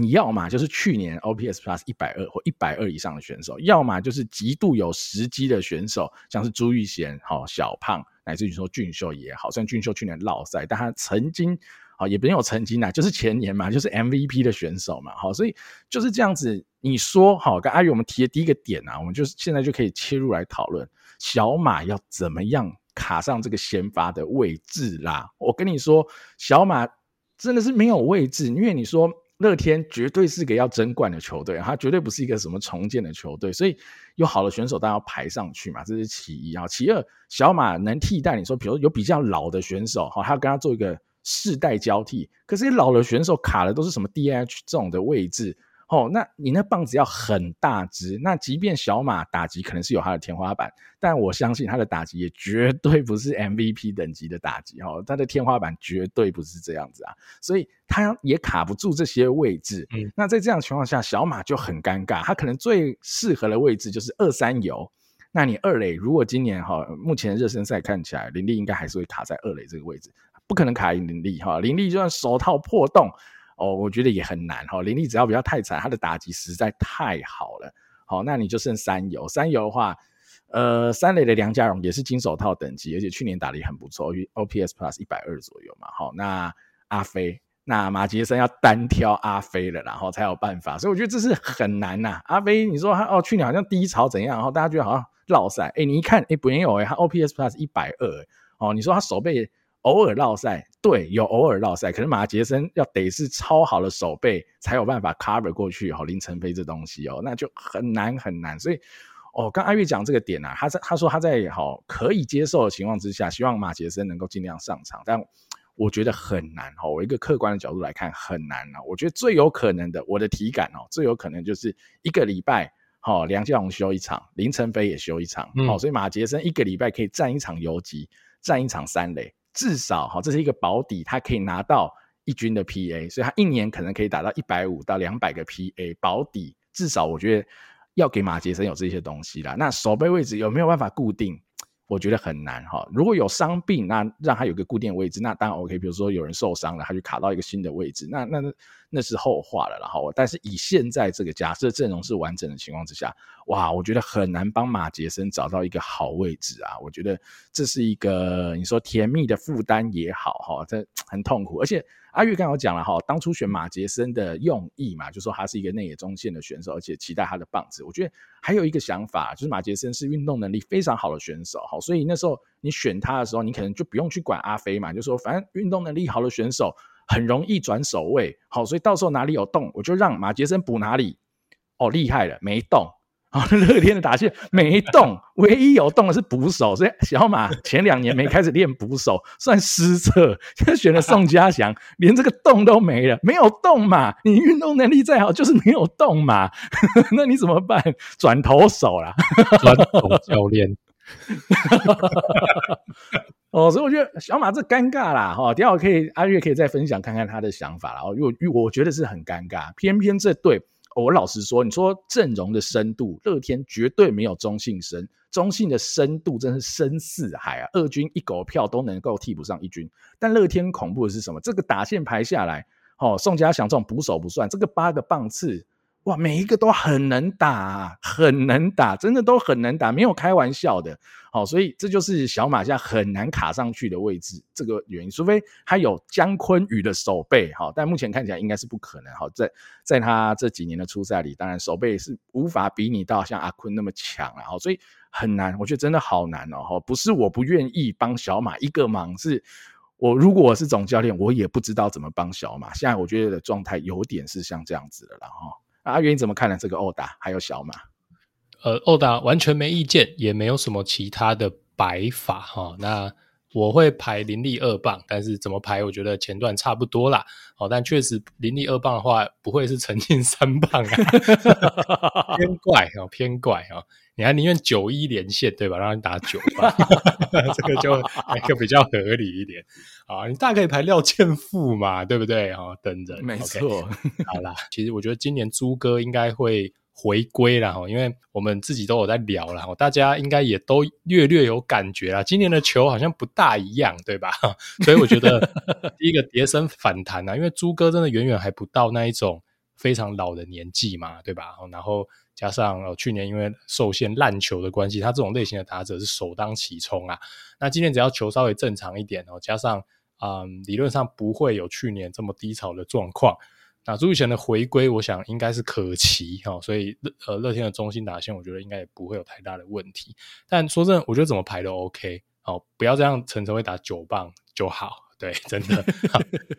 你要嘛就是去年 OPS Plus 一百二或一百二以上的选手，要么就是极度有时机的选手，像是朱玉贤、好小胖。乃至于说俊秀也好，虽然俊秀去年落赛，但他曾经啊也没有曾经啊，就是前年嘛，就是 MVP 的选手嘛，好，所以就是这样子。你说好，跟阿宇我们提的第一个点啊，我们就是现在就可以切入来讨论小马要怎么样卡上这个先发的位置啦。我跟你说，小马真的是没有位置，因为你说。乐天绝对是个要争冠的球队，他绝对不是一个什么重建的球队，所以有好的选手，大家要排上去嘛，这是其一啊。其二，小马能替代你说，比如有比较老的选手，哈，他要跟他做一个世代交替，可是老的选手卡的都是什么 DH 这种的位置。哦，那你那棒子要很大只，那即便小马打击可能是有他的天花板，但我相信他的打击也绝对不是 MVP 等级的打击哦，他的天花板绝对不是这样子啊，所以他也卡不住这些位置。嗯，那在这样的情况下，小马就很尴尬，他可能最适合的位置就是二三游。那你二垒如果今年哈，目前热身赛看起来林立应该还是会卡在二垒这个位置，不可能卡赢林立哈，林立就算手套破洞。哦，我觉得也很难哈。林立只要不要太惨，他的打击实在太好了。好，那你就剩三游，三游的话，呃，三垒的梁家荣也是金手套等级，而且去年打得也很不错，OPS Plus 一百二左右嘛。好，那阿飞，那马杰森要单挑阿飞了，然后才有办法。所以我觉得这是很难呐、阿飞，你说他哦，去年好像低潮怎样，然后大家觉得好像落赛，哎，你一看，哎，没有哎，他 OPS Plus 一百二，哦，你说他手背。偶尔落赛，对，有偶尔落赛，可是马杰森要得是超好的手背，才有办法 cover 过去。哦，林晨飞这东西哦，那就很难很难。所以，哦，刚阿月讲这个点啊，他在他说他在好可以接受的情况之下，希望马杰森能够尽量上场，但我觉得很难。哈，我一个客观的角度来看，很难啊。我觉得最有可能的，我的体感哦，最有可能就是一个礼拜，好，梁家荣休一场，林晨飞也休一场，好，所以马杰森一个礼拜可以站一场游击，站一场三垒。至少哈，这是一个保底，他可以拿到一军的 PA，所以他一年可能可以达到一百五到两百个 PA 保底。至少我觉得要给马杰森有这些东西啦。那守备位置有没有办法固定？我觉得很难哈。如果有伤病，那让他有个固定位置，那当然 OK。比如说有人受伤了，他就卡到一个新的位置，那那那是后话了。然后，但是以现在这个假设阵容是完整的情况之下，哇，我觉得很难帮马杰森找到一个好位置啊。我觉得这是一个你说甜蜜的负担也好哈，这 很痛苦，而且。阿玉刚刚讲了哈，当初选马杰森的用意嘛，就说他是一个内野中线的选手，而且期待他的棒子。我觉得还有一个想法，就是马杰森是运动能力非常好的选手，好，所以那时候你选他的时候，你可能就不用去管阿飞嘛，就说反正运动能力好的选手很容易转守位，好，所以到时候哪里有洞，我就让马杰森补哪里。哦，厉害了，没动，好，乐天的打线没动，唯一有动的是捕手，所以小马前两年没开始练捕手，算失策。现在选了宋家祥，连这个动都没了，没有动嘛？你运动能力再好，就是没有动嘛？那你怎么办？转投手啦，转投教练。哦，所以我觉得小马这尴尬啦，哈，等下我可以阿月可以再分享看看他的想法啦。哦，因为我觉得是很尴尬，偏偏这队。我老实说，你说阵容的深度，乐天绝对没有中信深。中信的深度真是深似海啊！二军一狗票都能够替补上一军。但乐天恐怖的是什么？这个打线排下来，哦，宋家祥这种捕手不算，这个八个棒次。哇，每一个都很能打，很能打，真的都很能打，没有开玩笑的。好，所以这就是小马现在很难卡上去的位置，这个原因。除非他有江坤宇的守备，好，但目前看起来应该是不可能。好，在在他这几年的初赛里，当然守备是无法比拟到像阿坤那么强了。好，所以很难，我觉得真的好难哦。不是我不愿意帮小马一个忙，是我如果我是总教练，我也不知道怎么帮小马。现在我觉得的状态有点是像这样子的了哈。阿元你怎么看呢？这个欧打还有小马，呃，欧打完全没意见，也没有什么其他的摆法哈。那我会排林立二棒，但是怎么排，我觉得前段差不多啦。哦，但确实林立二棒的话，不会是沉浸三棒啊，偏怪哦，偏怪哦。你还宁愿九一连线对吧？让你打九吧，这个就一个比较合理一点啊。你大可以排廖健富嘛，对不对？哦，等着，没错。Okay, 好啦，其实我觉得今年朱哥应该会回归了哈，因为我们自己都有在聊了哈，大家应该也都略略有感觉啦。今年的球好像不大一样，对吧？所以我觉得 第一个跌升反弹啊，因为朱哥真的远远还不到那一种非常老的年纪嘛，对吧？然后。加上哦，去年因为受限烂球的关系，他这种类型的打者是首当其冲啊。那今年只要球稍微正常一点哦，加上嗯，理论上不会有去年这么低潮的状况。那朱雨贤的回归，我想应该是可期哈。所以乐呃，乐天的中心打线，我觉得应该也不会有太大的问题。但说真的，我觉得怎么排都 OK 哦，不要这样层层会打九棒就好。对，真的，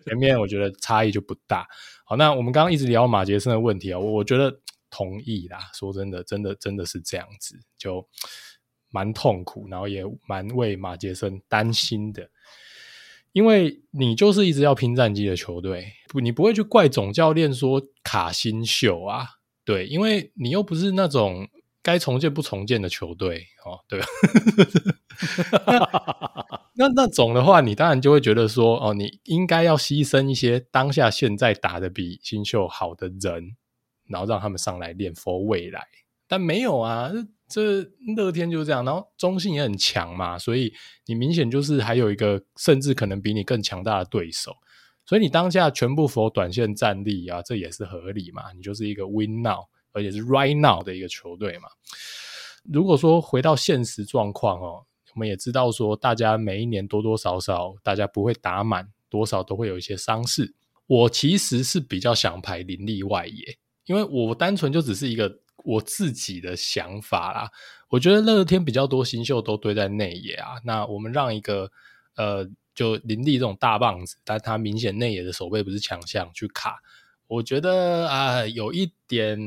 前面我觉得差异就不大。好，那我们刚刚一直聊马杰森的问题啊，我我觉得。同意啦，说真的，真的真的是这样子，就蛮痛苦，然后也蛮为马杰森担心的，因为你就是一直要拼战绩的球队，不，你不会去怪总教练说卡新秀啊，对，因为你又不是那种该重建不重建的球队哦，对吧？那那种的话，你当然就会觉得说，哦，你应该要牺牲一些当下现在打得比新秀好的人。然后让他们上来练 for 未来，但没有啊，这乐天就是这样。然后中信也很强嘛，所以你明显就是还有一个甚至可能比你更强大的对手，所以你当下全部否短线战力啊，这也是合理嘛。你就是一个 win now，而且是 right now 的一个球队嘛。如果说回到现实状况哦，我们也知道说，大家每一年多多少少大家不会打满，多少都会有一些伤势。我其实是比较想排林立外野。因为我单纯就只是一个我自己的想法啦，我觉得乐天比较多新秀都堆在内野啊，那我们让一个呃，就林立这种大棒子，但他明显内野的守备不是强项去卡，我觉得啊、有一点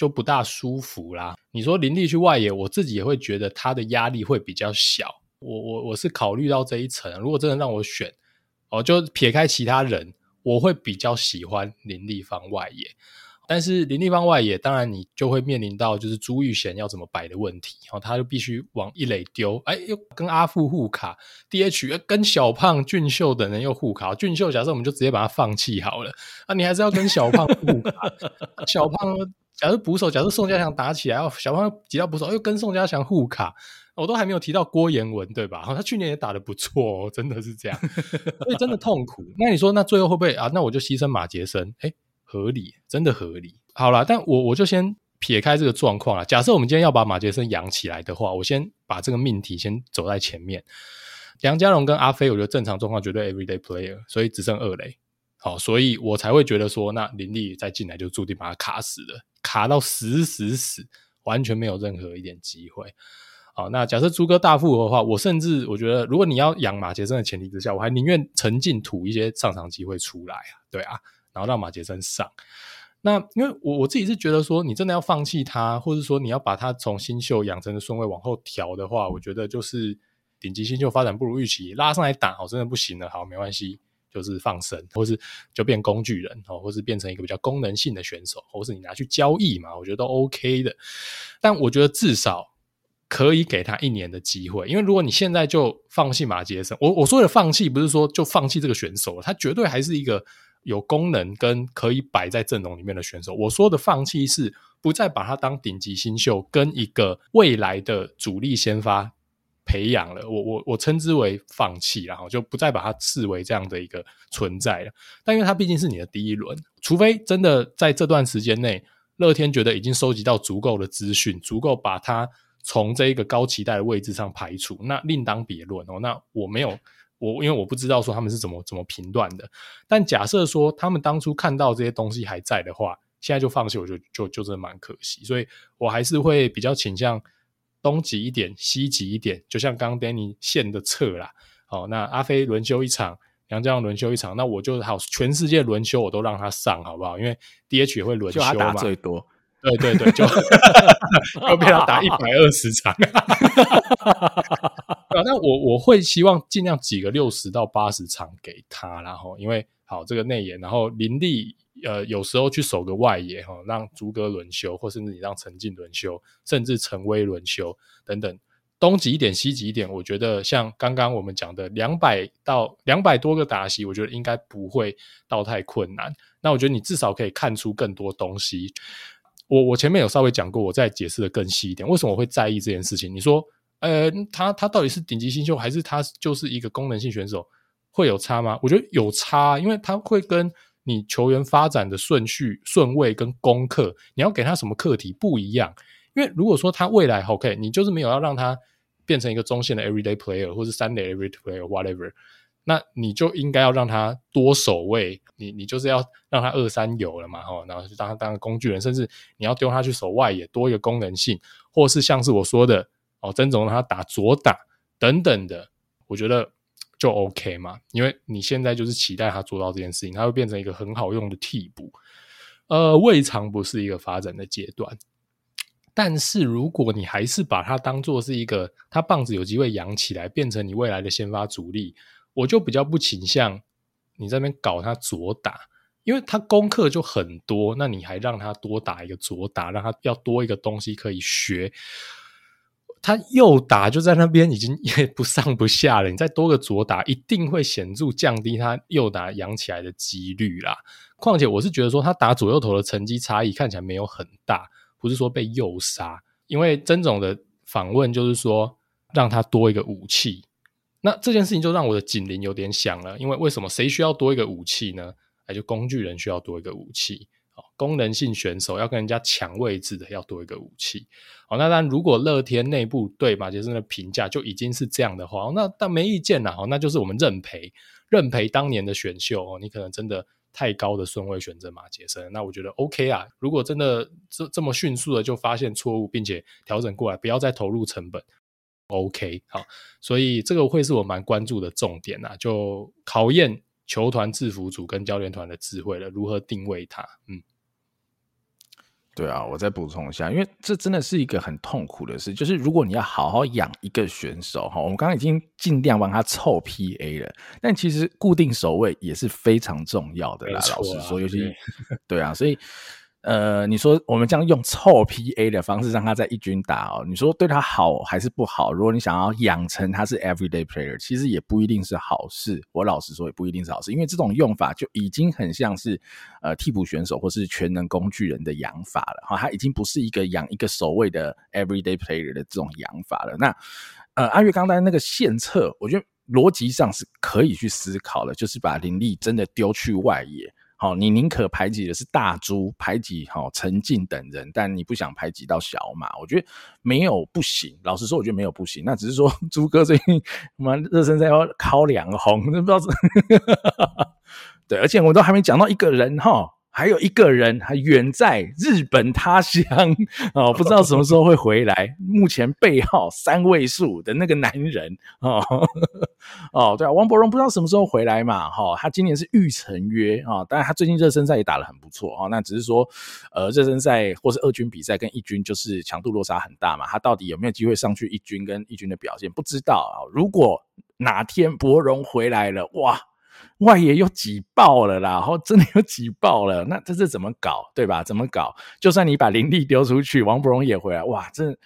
就不大舒服啦。你说林立去外野，我自己也会觉得他的压力会比较小。我我我是考虑到这一层，如果真的让我选，哦，就撇开其他人，我会比较喜欢林立方外野。但是林立方外野，当然你就会面临到就是朱玉贤要怎么摆的问题，然后他就必须往一垒丢，哎，又跟阿富互卡，DH 跟小胖、俊秀等人又互卡。俊秀假设我们就直接把他放弃好了，啊，你还是要跟小胖互卡。小胖假设捕手，假设宋家祥打起来，小胖挤到捕手，又跟宋家祥互卡，我都还没有提到郭言文，对吧？他去年也打得不错哦，真的是这样，所以真的痛苦。那你说，那最后会不会啊？那我就牺牲马杰森，哎。合理，真的合理。好啦，但我我就先撇开这个状况啊。假设我们今天要把马杰森养起来的话，我先把这个命题先走在前面。梁家荣跟阿飞，我觉得正常状况绝对 everyday player，所以只剩二垒。好，所以我才会觉得说，那林立再进来就注定把他卡死了，卡到死死死，完全没有任何一点机会。好，那假设朱哥大复活的话，我甚至我觉得，如果你要养马杰森的前提之下，我还宁愿沉浸吐一些上场机会出来啊，对啊。然后让马杰森上，那因为我我自己是觉得说，你真的要放弃他，或者说你要把他从新秀养成的顺位往后调的话，我觉得就是顶级新秀发展不如预期，拉上来打好真的不行了，好没关系，就是放生，或是就变工具人哦，或是变成一个比较功能性的选手，或是你拿去交易嘛，我觉得都 OK 的。但我觉得至少可以给他一年的机会，因为如果你现在就放弃马杰森，我我说的放弃不是说就放弃这个选手，他绝对还是一个。有功能跟可以摆在阵容里面的选手，我说的放弃是不再把他当顶级新秀跟一个未来的主力先发培养了，我我我称之为放弃，然后就不再把它视为这样的一个存在了。但因为它毕竟是你的第一轮，除非真的在这段时间内，乐天觉得已经收集到足够的资讯，足够把它从这一个高期待的位置上排除，那另当别论哦。那我没有。我因为我不知道说他们是怎么怎么评断的，但假设说他们当初看到这些东西还在的话，现在就放弃，我就就就真的蛮可惜，所以我还是会比较倾向东挤一点，西挤一点，就像刚刚 Danny 线的测啦，好，那阿飞轮休一场，杨家轮休一场，那我就好，全世界轮休我都让他上，好不好？因为 DH 也会轮休嘛，就他打最多。对对对，就 要被他打一百二十场 啊！那我我会希望尽量挤个六十到八十场给他，然后因为好这个内野，然后林立呃有时候去守个外野哈，让逐格轮休，或甚至你让陈进轮休，甚至陈威轮休等等，东挤一点西挤一点，我觉得像刚刚我们讲的两百到两百多个打席，我觉得应该不会到太困难。那我觉得你至少可以看出更多东西。我我前面有稍微讲过，我再解释的更细一点，为什么我会在意这件事情？你说，呃，他他到底是顶级新秀，还是他就是一个功能性选手，会有差吗？我觉得有差，因为他会跟你球员发展的顺序、顺位跟功课，你要给他什么课题不一样。因为如果说他未来 OK，你就是没有要让他变成一个中线的 everyday player，或是三垒 everyday player whatever。那你就应该要让他多守卫，你你就是要让他二三有了嘛，吼，然后就当他当个工具人，甚至你要丢他去守外野，多一个功能性，或是像是我说的哦，曾总让他打左打等等的，我觉得就 OK 嘛，因为你现在就是期待他做到这件事情，他会变成一个很好用的替补，呃，未尝不是一个发展的阶段，但是如果你还是把他当做是一个他棒子有机会养起来，变成你未来的先发主力。我就比较不倾向你在那边搞他左打，因为他功课就很多，那你还让他多打一个左打，让他要多一个东西可以学。他右打就在那边已经 也不上不下了，你再多个左打，一定会显著降低他右打养起来的几率啦。况且我是觉得说他打左右投的成绩差异看起来没有很大，不是说被诱杀，因为曾总的访问就是说让他多一个武器。那这件事情就让我的警铃有点响了，因为为什么谁需要多一个武器呢？哎，就工具人需要多一个武器，哦，功能性选手要跟人家抢位置的要多一个武器，好，那当然如果乐天内部对马杰森的评价就已经是这样的话，那但没意见啦，好，那就是我们认赔，认赔当年的选秀哦，你可能真的太高的顺位选择马杰森，那我觉得 OK 啊，如果真的这这么迅速的就发现错误，并且调整过来，不要再投入成本。OK，好，所以这个会是我蛮关注的重点啊，就考验球团制服组跟教练团的智慧了，如何定位他。嗯，对啊，我再补充一下，因为这真的是一个很痛苦的事，就是如果你要好好养一个选手哈，我们刚刚已经尽量帮他凑 PA 了，但其实固定守卫也是非常重要的啦。啊、老实说，尤其对，对啊，所以。呃，你说我们这样用臭 PA 的方式让他在一军打哦，你说对他好还是不好？如果你想要养成他是 everyday player，其实也不一定是好事。我老实说，也不一定是好事，因为这种用法就已经很像是呃替补选手或是全能工具人的养法了哈，他已经不是一个养一个守卫的 everyday player 的这种养法了。那呃，阿月刚才那个献策，我觉得逻辑上是可以去思考的，就是把林立真的丢去外野。好，你宁可排挤的是大猪，排挤好陈进等人，但你不想排挤到小马，我觉得没有不行。老实说，我觉得没有不行。那只是说 猪哥最近我们热身赛要敲两红，不知道是。对，而且我都还没讲到一个人哈，还有一个人还远在日本他乡 哦，不知道什么时候会回来。目前背号三位数的那个男人哦 哦，对啊，王柏荣不知道什么时候回来嘛？哈、哦，他今年是预成约啊，当然他最近热身赛也打得很不错啊、哦。那只是说，呃，热身赛或是二军比赛跟一军就是强度落差很大嘛。他到底有没有机会上去一军跟一军的表现不知道啊。如果哪天柏荣回来了，哇！外野又挤爆了啦，然后真的又挤爆了，那这是怎么搞，对吧？怎么搞？就算你把林立丢出去，王伯荣也回来，哇，这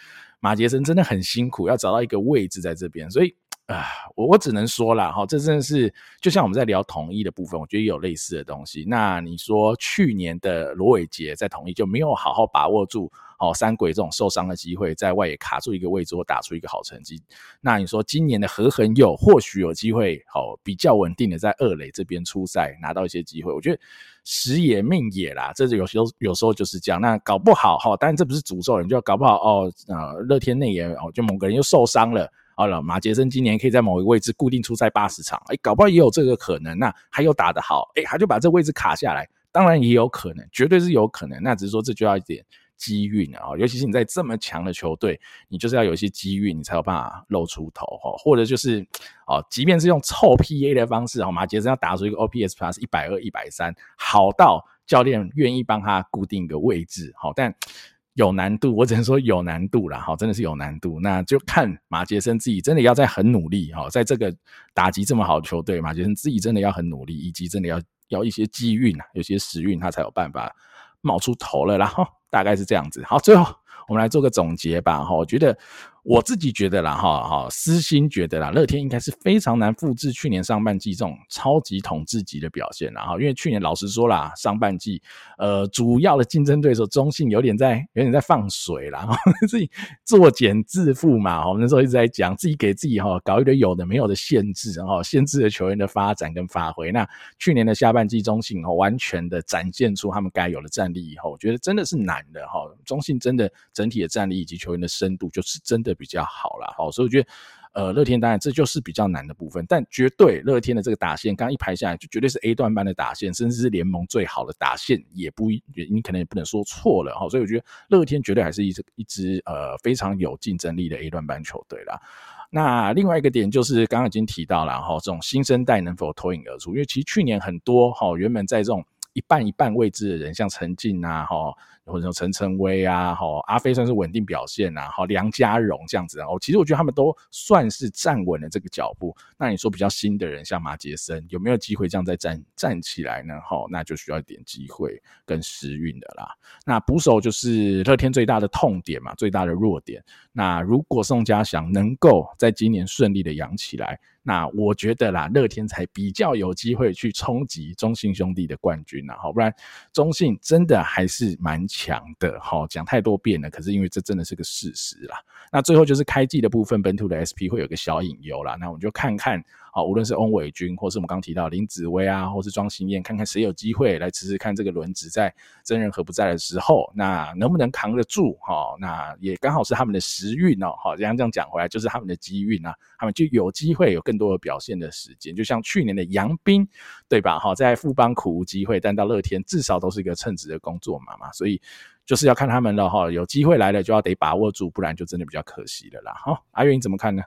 马杰森真的很辛苦，要找到一个位置在这边，所以啊，我我只能说啦，哈，这真的是就像我们在聊统一的部分，我觉得也有类似的东西。那你说去年的罗伟杰在统一就没有好好把握住？哦，三鬼这种受伤的机会，在外野卡住一个位置或打出一个好成绩。那你说今年的何恒佑或许有机会，好比较稳定的在二垒这边出赛，拿到一些机会。我觉得时也命也啦，这是有时候有时候就是这样。那搞不好哈，当然这不是诅咒人，就要搞不好哦，呃，乐天内野哦，就某个人又受伤了。好了，马杰森今年可以在某一个位置固定出赛八十场，哎，搞不好也有这个可能。那还有打得好，哎，他就把这位置卡下来，当然也有可能，绝对是有可能。那只是说这就要一点。机运啊，尤其是你在这么强的球队，你就是要有一些机运，你才有办法露出头哈。或者就是哦，即便是用臭 PA 的方式，哦，马杰森要打出一个 OPS Plus 一百二、一百三，好到教练愿意帮他固定一个位置，好，但有难度，我只能说有难度啦，哈，真的是有难度。那就看马杰森自己真的要在很努力哈，在这个打击这么好的球队，马杰森自己真的要很努力，以及真的要要一些机运啊，有些时运，他才有办法冒出头了啦。哈。大概是这样子，好，最后我们来做个总结吧。哈，我觉得。我自己觉得啦，哈哈，私心觉得啦，乐天应该是非常难复制去年上半季这种超级统治级的表现啦，哈，因为去年老实说啦，上半季呃主要的竞争对手中信有点在有点在放水啦，自己作茧自缚嘛，我们那时候一直在讲自己给自己哈搞一堆有的没有的限制，然后限制了球员的发展跟发挥。那去年的下半季中信哈完全的展现出他们该有的战力以后，我觉得真的是难的哈，中信真的整体的战力以及球员的深度就是真的。比较好啦，好，所以我觉得，呃，乐天当然这就是比较难的部分，但绝对乐天的这个打线，刚一排下来就绝对是 A 段班的打线，甚至是联盟最好的打线，也不一，你可能也不能说错了哈。所以我觉得乐天绝对还是一支一支呃非常有竞争力的 A 段班球队啦。那另外一个点就是刚刚已经提到了哈，这种新生代能否脱颖而出？因为其实去年很多哈原本在这种一半一半位置的人，像陈进啊哈。或者说陈晨威啊，哈阿飞算是稳定表现呐，哈梁家荣这样子，然后其实我觉得他们都算是站稳了这个脚步。那你说比较新的人，像马杰森，有没有机会这样再站站起来呢？哈，那就需要一点机会跟时运的啦。那捕手就是乐天最大的痛点嘛，最大的弱点。那如果宋家祥能够在今年顺利的养起来，那我觉得啦，乐天才比较有机会去冲击中信兄弟的冠军呐，好，不然中信真的还是蛮强的，好，讲太多遍了，可是因为这真的是个事实啦。那最后就是开季的部分，本土的 SP 会有个小隐忧啦，那我们就看看。啊，无论是翁伟军，或是我们刚提到林子威啊，或是庄心燕，看看谁有机会来试试看这个轮值，在曾仁和不在的时候，那能不能扛得住？哈，那也刚好是他们的时运哦。好，这样这样讲回来，就是他们的机运啊，他们就有机会有更多的表现的时间。就像去年的杨斌，对吧？哈，在富邦苦无机会，但到乐天至少都是一个称职的工作嘛嘛，所以就是要看他们了哈。有机会来了就要得把握住，不然就真的比较可惜了啦。哈，阿月你怎么看呢？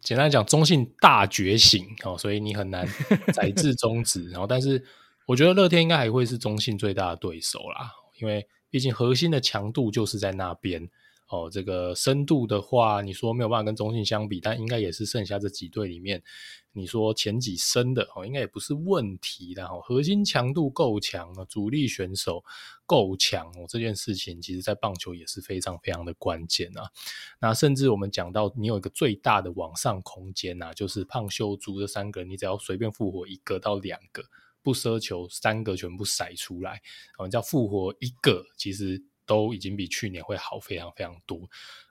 简单讲，中信大觉醒哦，所以你很难宰制中止。然 后，但是我觉得乐天应该还会是中信最大的对手啦，因为毕竟核心的强度就是在那边。哦，这个深度的话，你说没有办法跟中信相比，但应该也是剩下这几队里面，你说前几深的哦，应该也不是问题的哦。核心强度够强啊，主力选手够强哦，这件事情其实在棒球也是非常非常的关键啊。那甚至我们讲到，你有一个最大的往上空间呐，就是胖秀珠这三个，你只要随便复活一个到两个，不奢求三个全部筛出来，我们叫复活一个，其实。都已经比去年会好非常非常多，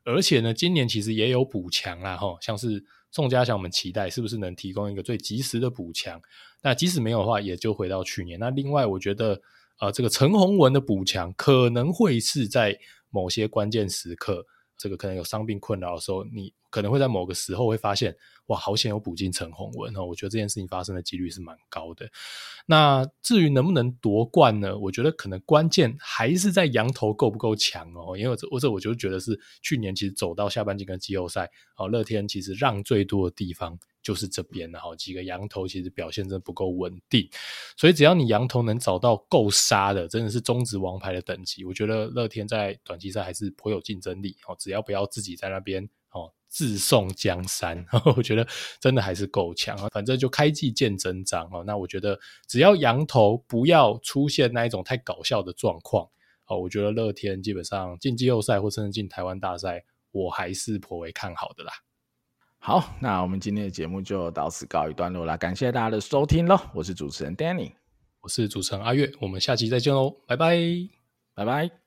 而且呢，今年其实也有补强啦，哈，像是宋家祥，我们期待是不是能提供一个最及时的补强？那即使没有的话，也就回到去年。那另外，我觉得呃，这个陈宏文的补强可能会是在某些关键时刻这个可能有伤病困扰的时候，你可能会在某个时候会发现，哇，好险有补进陈宏文哦。我觉得这件事情发生的几率是蛮高的。那至于能不能夺冠呢？我觉得可能关键还是在羊头够不够强哦。因为这我这我就觉得是去年其实走到下半季跟季后赛，哦，乐天其实让最多的地方。就是这边，然后几个羊头其实表现真的不够稳定，所以只要你羊头能找到够杀的，真的是中职王牌的等级，我觉得乐天在短期赛还是颇有竞争力哦。只要不要自己在那边哦自送江山，我觉得真的还是够强啊。反正就开季见真章哦。那我觉得只要羊头不要出现那一种太搞笑的状况哦，我觉得乐天基本上进季后赛或甚至进台湾大赛，我还是颇为看好的啦。好，那我们今天的节目就到此告一段落了，感谢大家的收听喽！我是主持人 Danny，我是主持人阿月，我们下期再见喽，拜拜，拜拜。